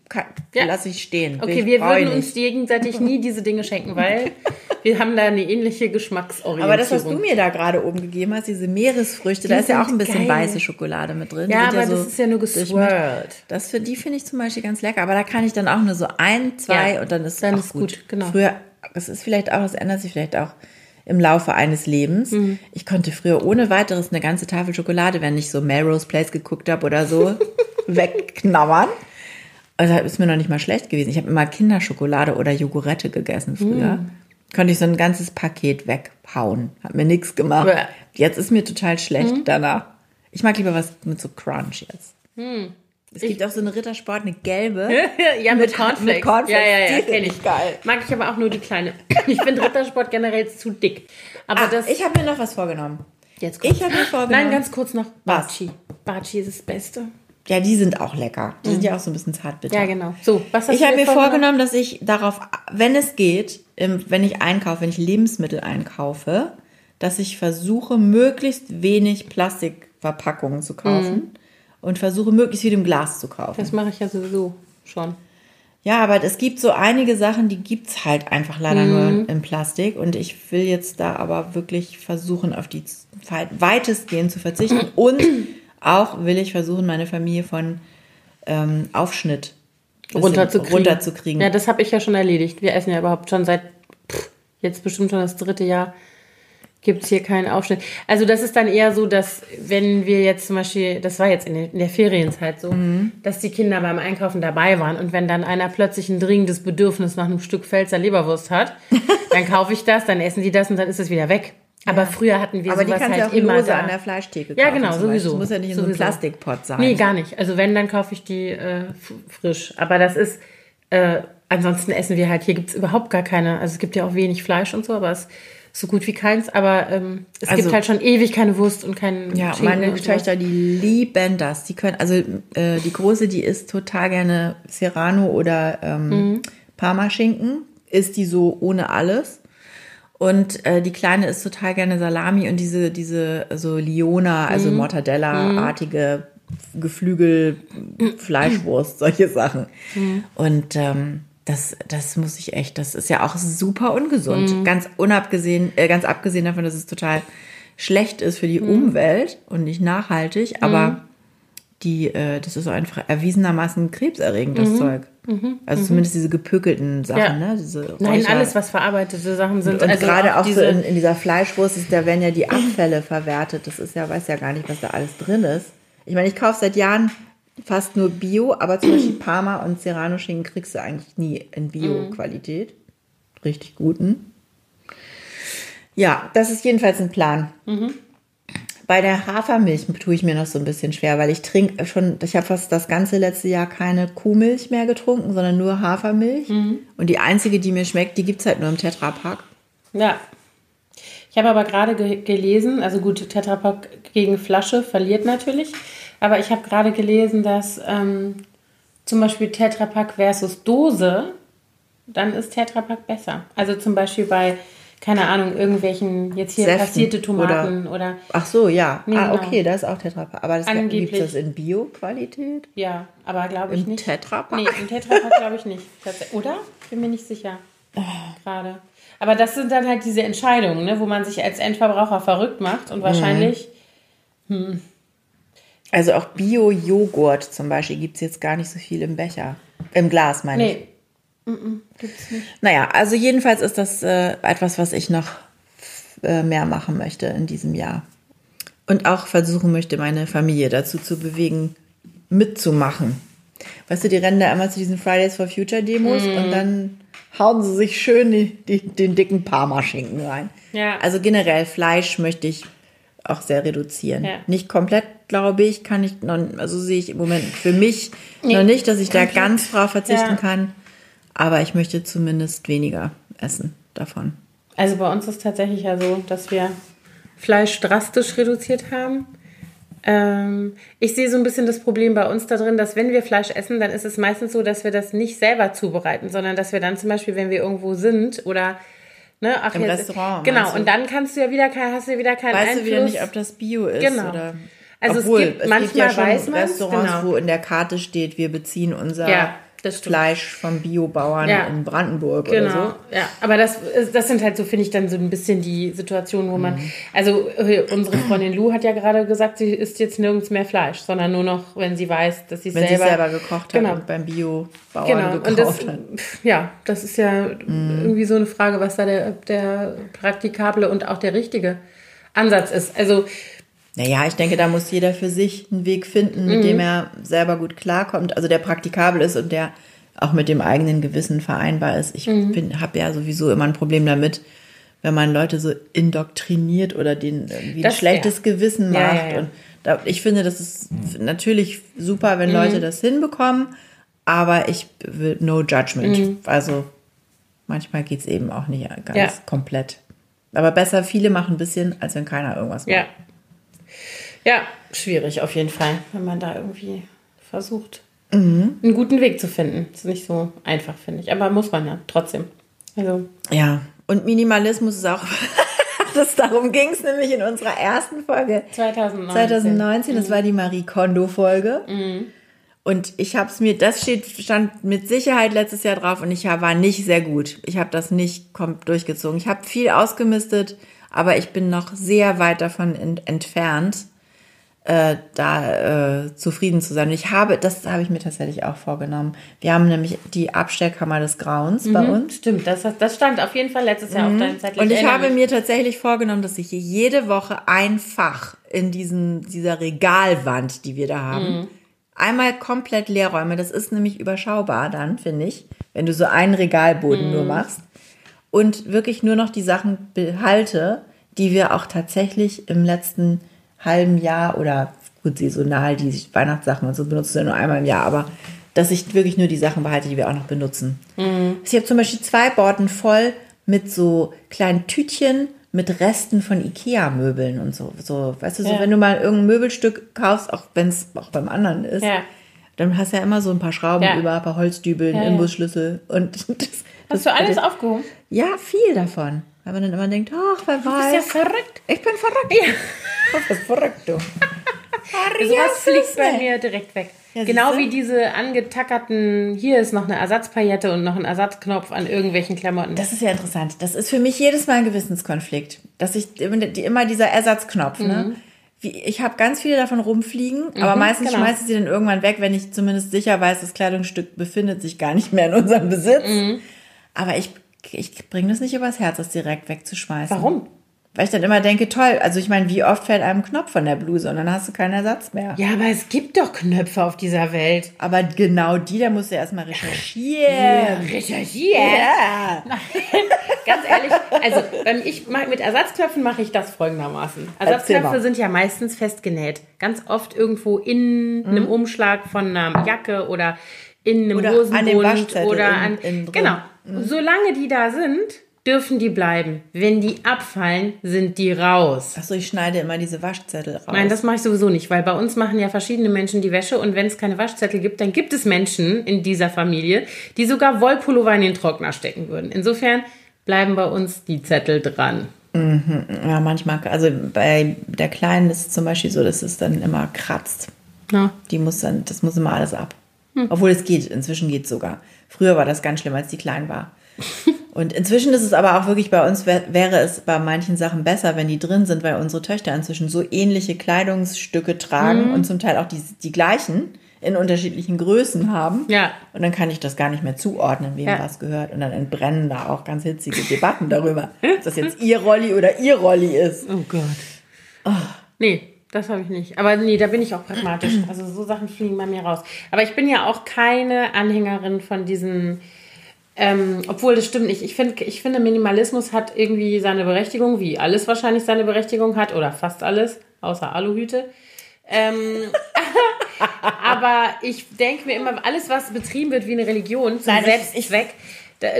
Kann, Ja. lass ich stehen. Okay, wir würden uns nicht. gegenseitig nie diese Dinge schenken, weil wir haben da eine ähnliche Geschmacksorientierung. Aber das, was du mir da gerade oben gegeben hast, diese Meeresfrüchte, da Die ist ja auch ein bisschen geil. weiße Schokolade mit drin. Ja, aber das ist ja nur geswirlt. Das für die finde ich zum Beispiel ganz lecker, aber da kann ich dann auch nur so ein, zwei Ja, und dann ist dann ist gut. gut, genau. Früher, das ist vielleicht auch, das ändert sich vielleicht auch im Laufe eines Lebens. Mhm. Ich konnte früher ohne weiteres eine ganze Tafel Schokolade, wenn ich so Melrose Place geguckt habe oder so, wegknabbern. Also ist mir noch nicht mal schlecht gewesen. Ich habe immer Kinderschokolade oder Jogurette gegessen früher. Mhm. Konnte ich so ein ganzes Paket weghauen. Hat mir nichts gemacht. Bäh. Jetzt ist mir total schlecht Mhm. danach. Ich mag lieber was mit so Crunch jetzt. Es gibt auch so eine Rittersport, eine gelbe. ja, mit, Mit- Cornflakes. mit Cornflakes. Ja, ja, ja, Die kenn finde ich. ich geil. Mag ich aber auch nur die kleine. Ich finde Rittersport generell zu dick. Aber Ah, das. ich habe mir noch was vorgenommen. jetzt kurz. Ich habe mir vorgenommen. Nein, ganz kurz noch. Was? Baci. Baci ist das Beste. Ja, die sind auch lecker. Die sind ja auch so ein bisschen zartbitter. Ja, genau. So, was hast Ich habe mir vorgenommen, dass ich darauf, wenn es geht, im- wenn ich einkaufe, wenn ich Lebensmittel einkaufe, dass ich versuche, möglichst wenig Plastikverpackungen zu kaufen und versuche, möglichst viel im Glas zu kaufen. Das mache ich ja sowieso schon. Ja, aber es gibt so einige Sachen, die gibt's halt einfach leider nur in Plastik. Und ich will jetzt da aber wirklich versuchen, auf die weitestgehend zu verzichten. Und auch will ich versuchen, meine Familie von ähm, Aufschnitt Runterzukriegen. runterzukriegen. Ja, das habe ich ja schon erledigt. Wir essen ja überhaupt schon seit pff, jetzt bestimmt schon das dritte Jahr gibt es hier keinen Aufschnitt. Also das ist dann eher so, dass wenn wir jetzt zum Beispiel, das war jetzt in der, in der Ferienzeit so, mhm. dass die Kinder beim Einkaufen dabei waren und wenn dann einer plötzlich ein dringendes Bedürfnis nach einem Stück Pfälzer Leberwurst hat, dann kaufe ich das, dann essen die das und dann ist es wieder weg. Aber ja. früher hatten wir Aber sowas die kannst halt ja auch immer da. an der Fleischtheke kaufen. Ja, genau, sowieso. Das muss ja nicht in sowieso. so einem Plastikpot sein. Nee, gar nicht. Also wenn, dann kaufe ich die äh, frisch. Aber das ist, äh, ansonsten essen wir halt, hier gibt es überhaupt gar keine, also es gibt ja auch wenig Fleisch und so, aber es so gut wie keins, aber ähm, es also, gibt halt schon ewig keine Wurst und keinen Ja, Schinken meine Töchter, die lieben das. Die können, also äh, die Große, die isst total gerne Serrano oder ähm, mhm. Parmaschinken. Isst die so ohne alles. Und äh, die Kleine isst total gerne Salami und diese, diese so Liona, also mhm. Mortadella-artige Geflügel, Fleischwurst, solche Sachen. Mhm. Und ähm, das, das muss ich echt, das ist ja auch super ungesund. Mhm. Ganz unabgesehen, äh, ganz abgesehen davon, dass es total schlecht ist für die mhm. Umwelt und nicht nachhaltig, aber mhm. die, äh, das ist so einfach erwiesenermaßen krebserregend, das mhm. Zeug. Mhm. Also zumindest diese gepökelten Sachen, ja. ne? Diese Nein, alles, was verarbeitete Sachen sind. Und, also gerade auch, auch so in, in, dieser Fleischwurst, ist, da werden ja die Abfälle verwertet. Das ist ja, weiß ja gar nicht, was da alles drin ist. Ich meine, ich kaufe seit Jahren fast nur Bio, aber zum Beispiel Parma und Serrano-Schinken kriegst du eigentlich nie in Bio-Qualität. Richtig guten. Ja, das ist jedenfalls ein Plan. Mhm. Bei der Hafermilch tue ich mir noch so ein bisschen schwer, weil ich trinke schon, ich habe fast das ganze letzte Jahr keine Kuhmilch mehr getrunken, sondern nur Hafermilch. Mhm. Und die einzige, die mir schmeckt, die gibt es halt nur im Tetrapack. Ja. Ich habe aber gerade ge gelesen, also gut, Tetrapack gegen Flasche verliert natürlich. Aber ich habe gerade gelesen, dass ähm, zum Beispiel Tetrapack versus Dose, dann ist Tetrapack besser. Also zum Beispiel bei, keine Ahnung, irgendwelchen jetzt hier Säften passierte Tomaten oder, oder, Ach so, ja. Nee, ah, okay, da ist auch Tetrapack. Aber das gibt es das in Bio-Qualität? Ja, aber glaube ich Im nicht. Tetrapack? Nee, im Tetrapack glaube ich nicht. Oder? Bin mir nicht sicher. Gerade. Aber das sind dann halt diese Entscheidungen, ne, wo man sich als Endverbraucher verrückt macht und mhm. wahrscheinlich. Mhm. Hm, also auch Bio-Joghurt zum Beispiel gibt es jetzt gar nicht so viel im Becher. Im Glas, meine nee. ich. Nee, gibt's nicht. Naja, also jedenfalls ist das äh, etwas, was ich noch äh, mehr machen möchte in diesem Jahr. Und auch versuchen möchte, meine Familie dazu zu bewegen, mitzumachen. Weißt du, die rennen da immer zu diesen Fridays for Future Demos mm. und dann hauen sie sich schön die, die, den dicken Parmaschinken rein. Ja. Also generell Fleisch möchte ich auch sehr reduzieren. Ja. Nicht komplett, glaube ich, kann ich noch, also sehe ich im Moment für mich nee, noch nicht, dass ich komplett. da ganz drauf verzichten ja. kann. Aber ich möchte zumindest weniger essen davon. Also bei uns ist tatsächlich ja so, dass wir Fleisch drastisch reduziert haben. Ähm, ich sehe so ein bisschen das Problem bei uns da drin, dass wenn wir Fleisch essen, dann ist es meistens so, dass wir das nicht selber zubereiten, sondern dass wir dann zum Beispiel, wenn wir irgendwo sind oder Ne? Ach, Im jetzt, Restaurant. Genau, und dann kannst du ja wieder kein, hast du ja wieder keinen weißt Einfluss. du wieder nicht, ob das Bio ist. Genau. Oder also Obwohl, es gibt manchmal es gibt ja schon Restaurants, genau. wo in der Karte steht, wir beziehen unser ja Fleisch von Biobauern ja. in Brandenburg genau. oder so. Ja, aber das, das sind halt so, finde ich, dann so ein bisschen die Situationen, wo man, mhm. also äh, unsere Freundin Lou hat ja gerade gesagt, sie isst jetzt nirgends mehr Fleisch, sondern nur noch, wenn sie weiß, dass sie es selber, selber gekocht genau. hat und beim Biobauern genau. gekauft und das, hat. Ja, das ist ja mhm. irgendwie so eine Frage, was da der, der praktikable und auch der richtige Ansatz ist. Also naja, ich denke, da muss jeder für sich einen Weg finden, mit mhm. dem er selber gut klarkommt, also der praktikabel ist und der auch mit dem eigenen Gewissen vereinbar ist. Ich mhm. habe ja sowieso immer ein Problem damit, wenn man Leute so indoktriniert oder denen irgendwie das, ein schlechtes ja. Gewissen macht. Ja, ja, und da, ich finde, das ist natürlich super, wenn mhm. Leute das hinbekommen, aber ich will no judgment. Mhm. Also manchmal geht es eben auch nicht ganz komplett. Aber besser, viele machen ein bisschen, als wenn keiner irgendwas macht. Ja, ja, schwierig auf jeden Fall, wenn man da irgendwie versucht, mhm. einen guten Weg zu finden. Das ist nicht so einfach, finde ich. Aber muss man ja trotzdem. Also. Ja, und Minimalismus ist auch. das, darum ging es nämlich in unserer ersten Folge. 2019. 2019, das mhm. war die Marie Kondo-Folge. Mhm. Und ich habe es mir, das steht, stand mit Sicherheit letztes Jahr drauf und ich war nicht sehr gut. Ich habe das nicht durchgezogen. Ich habe viel ausgemistet, aber ich bin noch sehr weit davon entfernt äh, da äh, zufrieden zu sein. Und ich habe, das habe ich mir tatsächlich auch vorgenommen. Wir haben nämlich die Abstellkammer des Grauens bei uns. Stimmt, das, das stand auf jeden Fall letztes Jahr auf deinem Zettel. Und ich habe mich. mir tatsächlich vorgenommen, dass ich jede Woche ein Fach in diesen, dieser Regalwand, die wir da haben, einmal komplett leer räume. Das ist nämlich überschaubar dann, finde ich, wenn du so einen Regalboden nur machst. Und wirklich nur noch die Sachen behalte, die wir auch tatsächlich im letzten halben Jahr oder gut, saisonal, die Weihnachtssachen und so benutzen wir nur einmal im Jahr, aber dass ich wirklich nur die Sachen behalte, die wir auch noch benutzen. Ich habe zum Beispiel zwei Borden voll mit so kleinen Tütchen mit Resten von Ikea-Möbeln und so. so. Weißt du, so Ja. wenn du mal irgendein Möbelstück kaufst, auch wenn es auch beim anderen ist, Ja. dann hast du ja immer so ein paar Schrauben Ja. über, ein paar Holzdübeln, ja. Imbusschlüssel und das, Hast du alles aufgehoben? Ja, viel davon. Weil man dann immer denkt, ach, wer Du bist weiß. ja verrückt. ich bin verrückt. Ja. Du bist verrückt, du. Sowas fliegt bei mir direkt weg. Ja, genau wie diese angetackerten, hier ist noch eine Ersatzpaillette und noch ein Ersatzknopf an irgendwelchen Klamotten. Das ist ja interessant. Das ist für mich jedes Mal ein Gewissenskonflikt. Dass ich immer dieser Ersatzknopf, ne? Wie, ich habe ganz viele davon rumfliegen, aber meistens genau. schmeiße ich sie dann irgendwann weg, wenn ich zumindest sicher weiß, das Kleidungsstück befindet sich gar nicht mehr in unserem Besitz. Aber ich, ich bringe das nicht übers Herz, das direkt wegzuschmeißen. Warum? Weil ich dann immer denke, toll, also ich meine, wie oft fällt einem ein Knopf von der Bluse und dann hast du keinen Ersatz mehr. Ja, aber es gibt doch Knöpfe auf dieser Welt. Aber genau die, da musst du erstmal recherchieren. Recherchiert. Ja. Ganz ehrlich, also wenn ich mach- mit Ersatzknöpfen mache ich das folgendermaßen. Ersatzknöpfe sind ja meistens festgenäht. Ganz oft irgendwo in einem Umschlag von einer Jacke oder in einem Oder an Hosenbund dem Waschzettel oder in- an innen drin. genau. Solange die da sind, dürfen die bleiben. Wenn die abfallen, sind die raus. Achso, ich schneide immer diese Waschzettel raus. Nein, das mache ich sowieso nicht, weil bei uns machen ja verschiedene Menschen die Wäsche und wenn es keine Waschzettel gibt, dann gibt es Menschen in dieser Familie, die sogar Wollpullover in den Trockner stecken würden. Insofern bleiben bei uns die Zettel dran. Ja, manchmal, also bei der Kleinen ist es zum Beispiel so, dass es dann immer kratzt. Ja. Die muss dann, das muss immer alles ab. Obwohl es geht, inzwischen geht es sogar. Früher war das ganz schlimm, als die klein war. Und inzwischen ist es aber auch wirklich bei uns, wär- wäre es bei manchen Sachen besser, wenn die drin sind, weil unsere Töchter inzwischen so ähnliche Kleidungsstücke tragen und zum Teil auch die, die gleichen in unterschiedlichen Größen haben. Ja. Und dann kann ich das gar nicht mehr zuordnen, wem Ja. was gehört. Und dann entbrennen da auch ganz hitzige Debatten darüber, ob das jetzt ihr Rolli oder ihr Rolli ist. Oh Gott. Nee, das habe ich nicht. Aber nee, da bin ich auch pragmatisch. Also so Sachen fliegen bei mir raus. Aber ich bin ja auch keine Anhängerin von diesen. Ähm, obwohl, das stimmt nicht. Ich, find, ich finde, Minimalismus hat irgendwie seine Berechtigung, wie alles wahrscheinlich seine Berechtigung hat, oder fast alles, außer Aluhüte. Ähm, aber ich denke mir immer, alles, was betrieben wird wie eine Religion, zum Selbstzweck, da-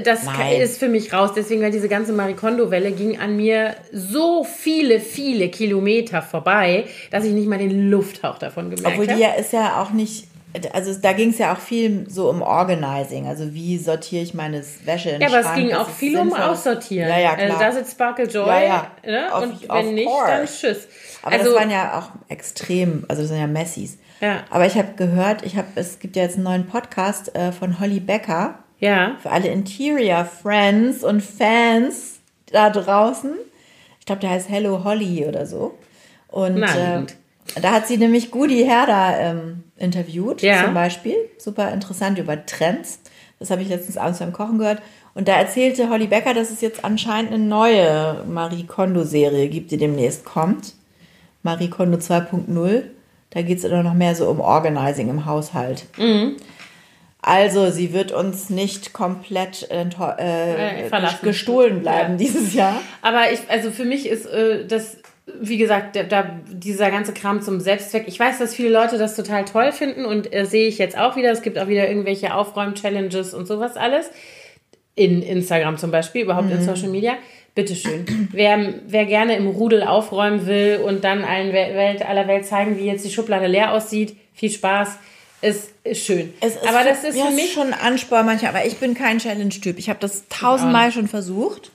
das Nein. ist für mich raus. Deswegen, weil diese ganze Marikondo-Welle ging an mir so viele, viele Kilometer vorbei, dass ich nicht mal den Lufthauch davon gemerkt Obwohl die habe. ja ist ja auch nicht, also da ging es ja auch viel so um Organizing, also wie sortiere ich meine Wäsche in Ja, aber es Schrank, ging dass auch es viel um sinnvoll ist. Aussortieren. Ja, ja, Also klar. Does it sparkle joy? Ja, ja. Ne? Of- Und wenn nicht, course. dann tschüss. Aber also, das waren ja auch extrem, also das sind ja Messis. Ja. Aber ich habe gehört, ich habe, es gibt ja jetzt einen neuen Podcast äh, von Holly Becker ja, für alle Interior Friends und Fans da draußen. Ich glaube, der heißt Hello Holly oder so. Und Na äh, da hat sie nämlich Gudi Herder ähm, interviewt, Ja. zum Beispiel. Super interessant über Trends. Das habe ich letztens abends beim Kochen gehört. Und da erzählte Holly Becker, dass es jetzt anscheinend eine neue Marie Kondo-Serie gibt, die demnächst kommt. Marie Kondo 2.0. Da geht es dann noch mehr so um Organizing im Haushalt. Mhm. Also, sie wird uns nicht komplett äh, gestohlen bleiben Ja. dieses Jahr. Aber ich, also für mich ist äh, das, wie gesagt, da, dieser ganze Kram zum Selbstzweck. Ich weiß, dass viele Leute das total toll finden und äh, sehe ich jetzt auch wieder. Es gibt auch wieder irgendwelche Aufräum-Challenges und sowas alles. In Instagram zum Beispiel, überhaupt in Social Media. Bitteschön. wer, wer gerne im Rudel aufräumen will und dann allen Wel- Welt, aller Welt zeigen, wie jetzt die Schublade leer aussieht, viel Spaß. Ist, ist schön. Ist aber das ist ja, für mich schon ein Ansporn manchmal, aber ich bin kein Challenge-Typ. Ich habe das tausendmal schon versucht.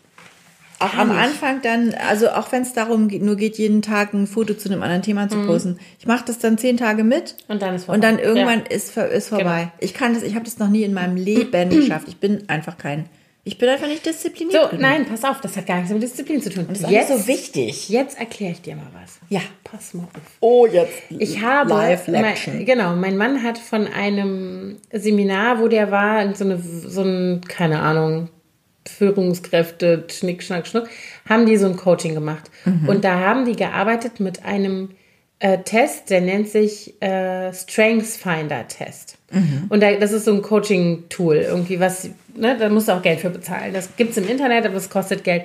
Auch am nicht. Anfang dann, also auch wenn es darum geht, nur geht, jeden Tag ein Foto zu einem anderen Thema zu posten. Ich mache das dann zehn Tage mit Und dann ist vorbei. und dann irgendwann Ja. ist, ist vorbei. Genau. Ich kann das, ich habe das noch nie in meinem Leben geschafft. Ich bin einfach kein, Ich bin einfach nicht diszipliniert. So, genug. nein, pass auf, das hat gar nichts mit Disziplin zu tun. Das ist nicht so wichtig. Jetzt erkläre ich dir mal was. Ja. Pass mal auf. Oh, jetzt. Ich habe, Live mein, genau, mein Mann hat von einem Seminar, wo der war, in so eine, so ein, keine Ahnung, Führungskräfte, Schnick, Schnack, Schnuck, haben die so ein Coaching gemacht. Und da haben die gearbeitet mit einem äh, Test, der nennt sich äh, Strengths Finder Test. Und da, das ist so ein Coaching-Tool, irgendwie was, ne, da musst du auch Geld für bezahlen. Das gibt es im Internet, aber es kostet Geld.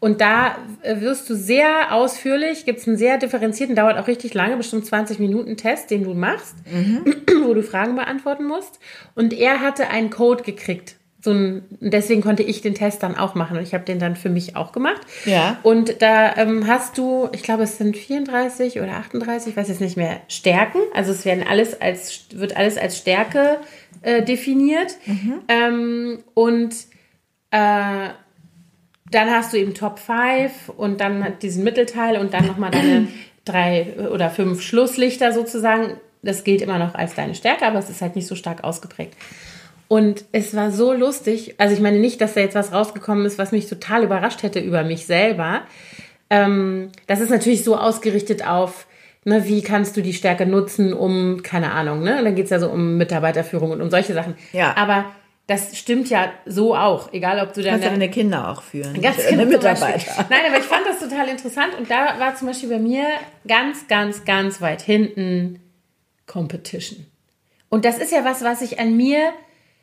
Und da äh, wirst du sehr ausführlich, gibt es einen sehr differenzierten, dauert auch richtig lange, bestimmt 20 Minuten Test, den du machst, wo du Fragen beantworten musst. Und er hatte einen Code gekriegt. So ein, deswegen konnte ich den Test dann auch machen und ich habe den dann für mich auch gemacht. Ja. Und da ähm, hast du, ich glaube, es sind 34 oder 38, ich weiß jetzt nicht mehr, Stärken. Also es werden alles als, wird alles als Stärke äh, definiert. Ähm, und äh, dann hast du eben Top 5 und dann diesen Mittelteil und dann nochmal deine drei oder fünf Schlusslichter sozusagen. Das gilt immer noch als deine Stärke, aber es ist halt nicht so stark ausgeprägt. Und es war so lustig. Also ich meine nicht, dass da jetzt was rausgekommen ist, was mich total überrascht hätte über mich selber. Ähm, das ist natürlich so ausgerichtet auf, ne, wie kannst du die Stärke nutzen, um, keine Ahnung, ne? Und dann geht es ja so um Mitarbeiterführung und um solche Sachen. Ja. Aber das stimmt ja so auch, egal ob du dann. Kannst deine Kinder auch führen. Ganz genau, deine Beispiel. Mitarbeiter. Nein, aber ich fand das total interessant und da war zum Beispiel bei mir ganz, ganz, ganz weit hinten Competition. Und das ist ja was, was ich an mir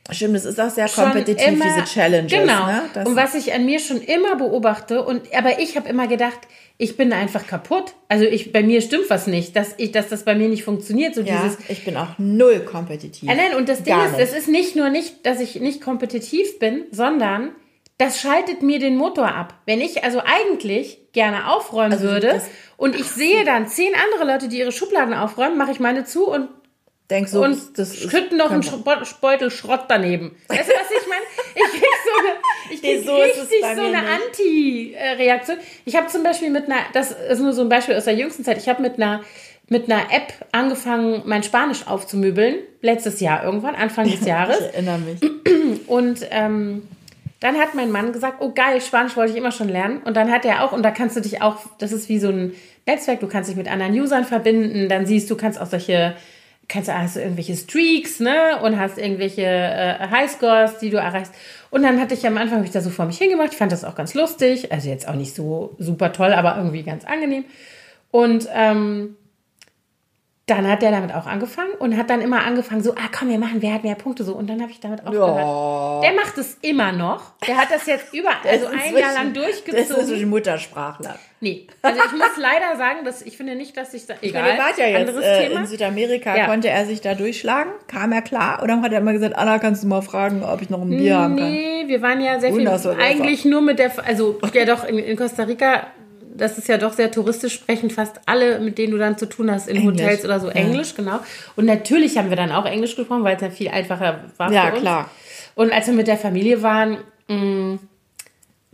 Stimmt, das ist auch sehr kompetitiv, immer, diese Challenges. Genau. Ne? Das, und was ich an mir schon immer beobachte und aber ich habe immer gedacht, ich bin einfach kaputt. Also ich bei mir stimmt was nicht, dass ich dass das bei mir nicht funktioniert so ja, dieses ich bin auch null kompetitiv. Ah, nein, und das Ding Gar ist, das ist nicht nur nicht, dass ich nicht kompetitiv bin, sondern das schaltet mir den Motor ab. Wenn ich also eigentlich gerne aufräumen Also würde und ich sehe dann zehn andere Leute, die ihre Schubladen aufräumen, mache ich meine zu und Denk so, und das schütten noch einen Beutel Schrott daneben. Weißt du, was ich meine? Ich krieg so eine, ich krieg so richtig so eine. Anti-Reaktion. Ich habe zum Beispiel mit einer, das ist nur so ein Beispiel aus der jüngsten Zeit, ich habe mit einer, mit einer App angefangen, mein Spanisch aufzumöbeln. Letztes Jahr irgendwann, Anfang des Jahres. Ich erinnere mich. Und ähm, dann hat mein Mann gesagt, oh geil, Spanisch wollte ich immer schon lernen. Und dann hat er auch, und da kannst du dich auch, das ist wie so ein Netzwerk, du kannst dich mit anderen Usern verbinden, dann siehst du, kannst auch solche, kannst du, hast du irgendwelche Streaks, ne? Und hast irgendwelche äh, Highscores, die du erreichst. Und dann hatte ich am Anfang, habe ich da so vor mich hingemacht, ich fand das auch ganz lustig, also jetzt auch nicht so super toll, aber irgendwie ganz angenehm. Und ähm, dann hat der damit auch angefangen und hat dann immer angefangen, so, ah komm, wir machen, wer hat mehr Punkte so. Und dann habe ich damit aufgehört. Der macht es immer noch. Der hat das jetzt über, also Das ist ein Jahr lang inzwischen- Das ist durchgezogen. inzwischen Muttersprachler. Nee, also ich muss leider sagen, dass ich finde nicht, dass ich da, Ich egal, meine, ihr wart ja jetzt anderes äh, Thema. in Südamerika. Ja. Konnte er sich da durchschlagen? Kam er klar? Oder hat er immer gesagt, Anna, kannst du mal fragen, ob ich noch ein Bier haben kann? Nee, wir waren ja sehr viel, eigentlich nur mit der, also ja doch, in, in Costa Rica, das ist ja doch sehr touristisch, sprechen fast alle, mit denen du dann zu tun hast, in Englisch. Hotels oder so, Ja. Englisch, genau. Und natürlich haben wir dann auch Englisch gesprochen, weil es ja viel einfacher war Ja, für uns. klar. Und als wir mit der Familie waren, mh,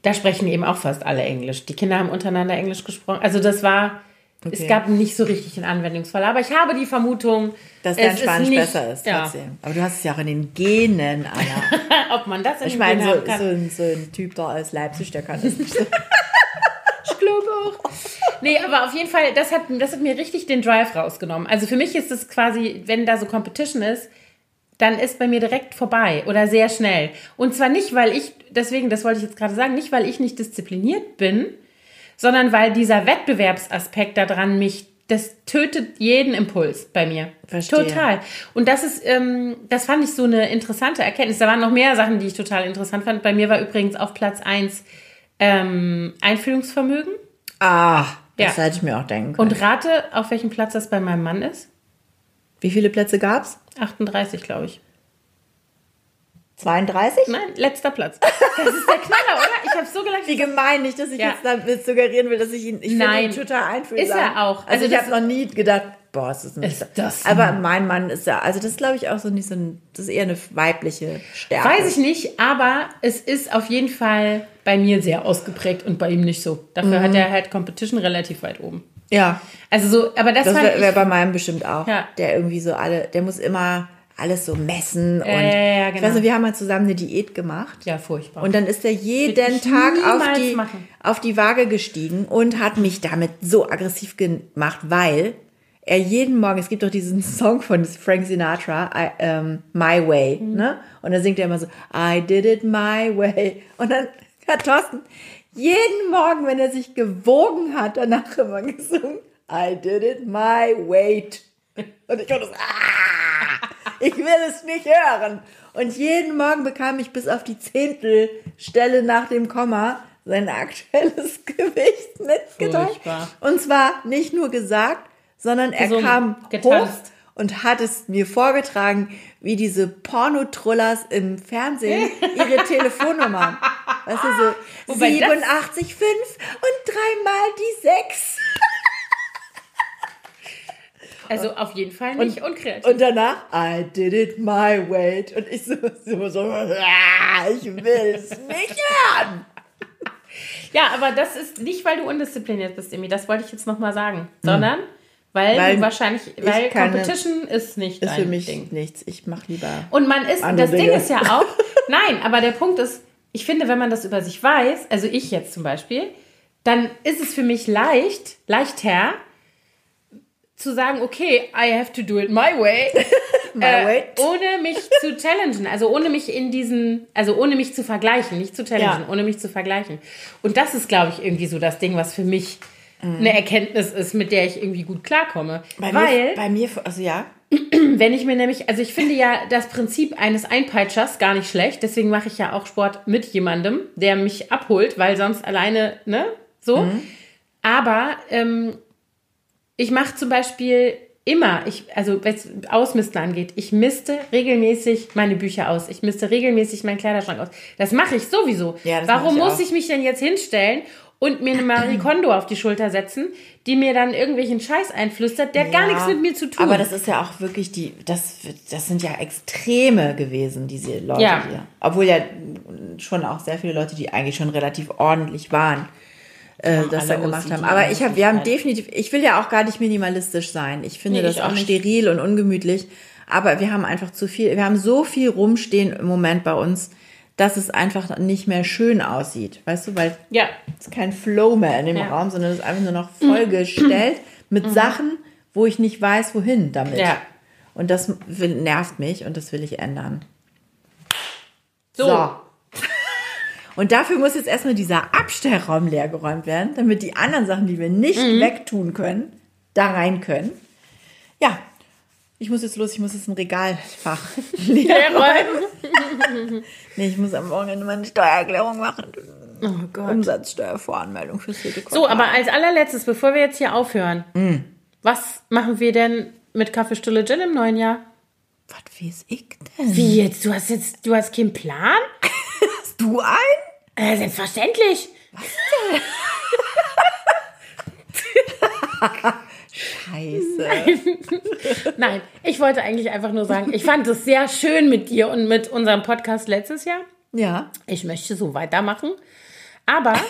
da sprechen eben auch fast alle Englisch. Die Kinder haben untereinander Englisch gesprochen. Also das war, es Okay. gab nicht so richtig einen Anwendungsfall. Aber ich habe die Vermutung, Dass es dein ist Spanisch nicht- besser ist Ja. trotzdem. Aber du hast es ja auch in den Genen, Anna. Ob man das in Ich den meine, Genen so, so, ein, so ein Typ da aus Leipzig, der kann das nicht glaube auch. Nee, aber auf jeden Fall, das hat, das hat mir richtig den Drive rausgenommen. Also für mich ist es quasi, wenn da so Competition ist, dann ist bei mir direkt vorbei oder sehr schnell. Und zwar nicht, weil ich, deswegen, das wollte ich jetzt gerade sagen, nicht, weil ich nicht diszipliniert bin, sondern weil dieser Wettbewerbsaspekt daran mich, das tötet jeden Impuls bei mir. Verstehe. Total. Und das ist, ähm, das fand ich so eine interessante Erkenntnis. Da waren noch mehr Sachen, die ich total interessant fand. Bei mir war übrigens auf Platz eins ähm, Einfühlungsvermögen. Ah, das Ja. hätte ich mir auch denken können. Und rate, auf welchem Platz das bei meinem Mann ist? Wie viele Plätze gab's? 38, glaube ich. 32? Nein, letzter Platz. Das ist der Knaller, oder? Ich habe so gelacht. Wie gemein, nicht, dass ich Ja. jetzt damit suggerieren will, dass ich ihn. Ich Nein. ihn total einfühlsam. Ist er auch. Also, Also ich habe noch nie gedacht, boah, ist das nicht. Ist das Aber mein Mann ist ja, also das ist, glaube ich, auch so nicht so ein, das ist eher eine weibliche Stärke. Weiß ich nicht, aber es ist auf jeden Fall bei mir sehr ausgeprägt und bei ihm nicht so. Dafür Mhm. hat er halt Competition relativ weit oben. Ja, Also so, aber das, das wäre ich, wär bei meinem bestimmt auch. Ja. Der irgendwie so alle, der muss immer alles so messen. Und ja, ja, ich genau. weiß nicht, wir haben mal zusammen eine Diät gemacht. Ja, furchtbar. Und dann ist er jeden ich Tag auf die, machen. auf die Waage gestiegen und hat mich damit so aggressiv gemacht, weil er jeden Morgen, es gibt doch diesen Song von Frank Sinatra, I, ähm, My Way, Mhm. ne? Und da singt er immer so, I did it my way. Und dann hat Thorsten jeden Morgen, wenn er sich gewogen hat, danach immer gesungen, I did it my weight. Und ich konnte so, ah, ich will es nicht hören. Und jeden Morgen bekam ich bis auf die Zehntelstelle nach dem Komma sein aktuelles Gewicht mitgeteilt. Und zwar nicht nur gesagt, sondern er Gesungen, kam hoch getanzt. und hat es mir vorgetragen, wie diese Pornotrullers im Fernsehen ihre Telefonnummern. Weißt du, so Wobei das- 87,5 und dreimal die 6. also auf jeden Fall nicht unkreativ. Und danach, I did it my way. Und ich so, so, so ah, ich will es nicht hören. Ja, aber das ist nicht, weil du undiszipliniert bist, Emi. Das wollte ich jetzt nochmal sagen. Sondern Hm. Weil du wahrscheinlich, weil keine- Competition ist nicht Ist für mich Ding. nichts. Ich mache lieber. Und man ist, das Ding Dinge. ist ja auch, nein, aber der Punkt ist, ich finde, wenn man das über sich weiß, also ich jetzt zum Beispiel, dann ist es für mich leicht, leichter, zu sagen, okay, I have to do it my way. My äh, way. ohne mich zu challengen, also ohne mich in diesen, also ohne mich zu vergleichen, nicht zu challengen, Ja. ohne mich zu vergleichen. Und das ist, glaube ich, irgendwie so das Ding, was für mich eine Erkenntnis ist, mit der ich irgendwie gut klarkomme. Mhm. Bei Weil, mir, bei mir, also ja, wenn ich mir nämlich, also ich finde ja das Prinzip eines Einpeitschers gar nicht schlecht, deswegen mache ich ja auch Sport mit jemandem, der mich abholt, weil sonst alleine, ne, so. Mhm. Aber ähm, ich mache zum Beispiel immer, ich, also was Ausmisten angeht, ich misste regelmäßig meine Bücher aus. Ich misste regelmäßig meinen Kleiderschrank aus. Das mache ich sowieso. Ja, Warum ich muss auch. ich mich denn jetzt hinstellen und mir eine Marie Kondo auf die Schulter setzen, die mir dann irgendwelchen Scheiß einflüstert, der gar Ja, nichts mit mir zu tun Aber das ist ja auch wirklich die, das, das sind ja Extreme gewesen, diese Leute Ja. hier. Obwohl ja schon auch sehr viele Leute, die eigentlich schon relativ ordentlich waren, äh, das dann gemacht OCD haben. Aber ich habe, wir haben definitiv, ich will ja auch gar nicht minimalistisch sein. Ich finde Nee, das ich auch auch steril und ungemütlich. Aber wir haben einfach zu viel, wir haben so viel rumstehen im Moment bei uns, dass es einfach nicht mehr schön aussieht. Weißt du, weil Ja, es ist kein Flow mehr in dem Ja. Mhm. Raum, sondern es ist einfach nur noch vollgestellt mit Sachen, wo ich nicht weiß, wohin damit. Ja. Und das nervt mich und das will ich ändern. so. Und dafür muss jetzt erstmal dieser Abstellraum leergeräumt werden, damit die anderen Sachen, die wir nicht Mhm. wegtun können, da rein können. Ja, ich muss jetzt los, ich muss jetzt ein Regalfach leer räumen. Nee, ich muss am Wochenende meine Steuererklärung machen. Oh Gott. Umsatzsteuervoranmeldung fürs vierte So, aber als allerletztes, bevor wir jetzt hier aufhören, Mhm. was machen wir denn mit Kaffeestulle Gin im neuen Jahr? Was weiß ich denn? Wie jetzt? Du hast jetzt, du hast keinen Plan? Hast du einen? Äh, selbstverständlich. Scheiße. Nein, ich wollte eigentlich einfach nur sagen, ich fand es sehr schön mit dir und mit unserem Podcast letztes Jahr. Ja. Ich möchte so weitermachen. Aber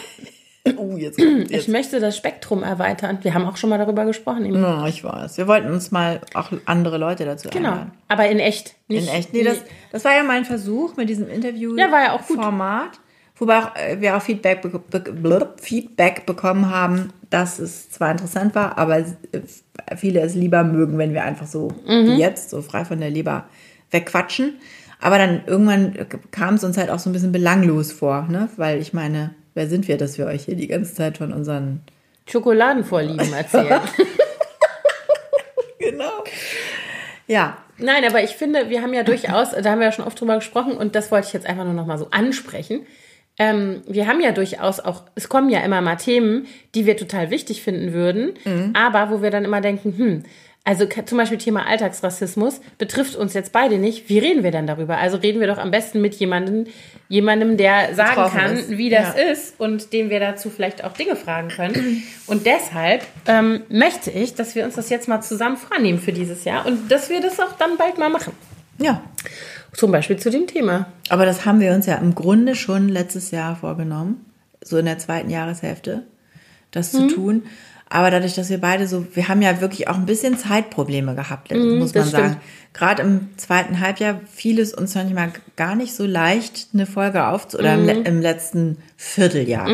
Oh, jetzt kommt ich jetzt. möchte das Spektrum erweitern. Wir haben auch schon mal darüber gesprochen. Eben. Ja, ich weiß. Wir wollten uns mal auch andere Leute dazu Genau. einladen. Aber in echt. Nicht, In echt. Nee, das, das war ja mein Versuch mit diesem Interview. Ja, war ja auch gut. Format. Wobei auch, äh, wir auch Feedback, be be blub, Feedback bekommen haben, dass es zwar interessant war, aber äh, viele es lieber mögen, wenn wir einfach so Mhm. wie jetzt, so frei von der Leber wegquatschen. Aber dann irgendwann kam es uns halt auch so ein bisschen belanglos vor, ne? Weil ich meine, wer sind wir, dass wir euch hier die ganze Zeit von unseren Schokoladenvorlieben erzählen. Genau. Ja. Nein, aber ich finde, wir haben ja durchaus, da haben wir ja schon oft drüber gesprochen und das wollte ich jetzt einfach nur noch mal so ansprechen. Ähm, wir haben ja durchaus auch, es kommen ja immer mal Themen, die wir total wichtig finden würden, aber wo wir dann immer denken, hm, also zum Beispiel Thema Alltagsrassismus betrifft uns jetzt beide nicht. Wie reden wir dann darüber? Also reden wir doch am besten mit jemandem, jemandem, der sagen kann, ist. wie das Ja. ist und dem wir dazu vielleicht auch Dinge fragen können. Und deshalb ähm, möchte ich, dass wir uns das jetzt mal zusammen vornehmen für dieses Jahr und dass wir das auch dann bald mal machen. Ja. Zum Beispiel zu dem Thema. Aber das haben wir uns ja im Grunde schon letztes Jahr vorgenommen, so in der zweiten Jahreshälfte, das Mhm. zu tun. Aber dadurch, dass wir beide so, wir haben ja wirklich auch ein bisschen Zeitprobleme gehabt, muss man Mhm, sagen. stimmt. Gerade im zweiten Halbjahr fiel es uns manchmal gar nicht so leicht, eine Folge aufzu oder im, Mhm. le- im letzten Vierteljahr.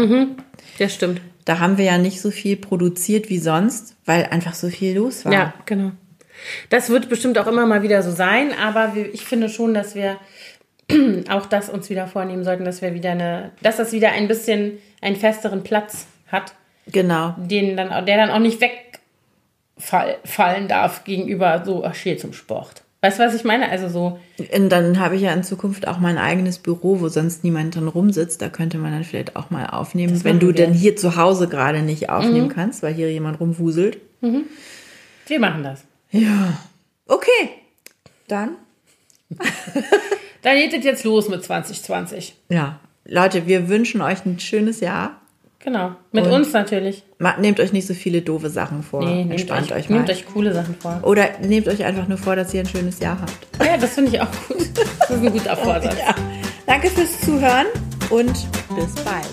Das stimmt. Da haben wir ja nicht so viel produziert wie sonst, weil einfach so viel los war. Ja, genau. Das wird bestimmt auch immer mal wieder so sein, aber ich finde schon, dass wir auch das uns wieder vornehmen sollten, dass wir wieder eine, dass das wieder ein bisschen einen festeren Platz hat, Genau. den dann, der dann auch nicht wegfallen darf gegenüber so, ach, hier zum Sport. Weißt du, was ich meine? Also so, Und dann habe ich ja in Zukunft auch mein eigenes Büro, wo sonst niemand drin rumsitzt. Da könnte man dann vielleicht auch mal aufnehmen, wenn du wir. denn hier zu Hause gerade nicht aufnehmen kannst, weil hier jemand rumwuselt. wir machen das. Ja. Okay. Dann. Dann geht es jetzt los mit 2020. Ja. Leute, wir wünschen euch ein schönes Jahr. Genau. Mit Und- uns natürlich. Nehmt euch nicht so viele doofe Sachen vor. Nee, nehmt Entspannt euch, euch, mal. nehmt euch coole Sachen vor. Oder nehmt euch einfach nur vor, dass ihr ein schönes Jahr habt. Ja, das finde ich auch gut. Das ist ein guter Vorsatz. Ja. Danke fürs Zuhören und bis bald.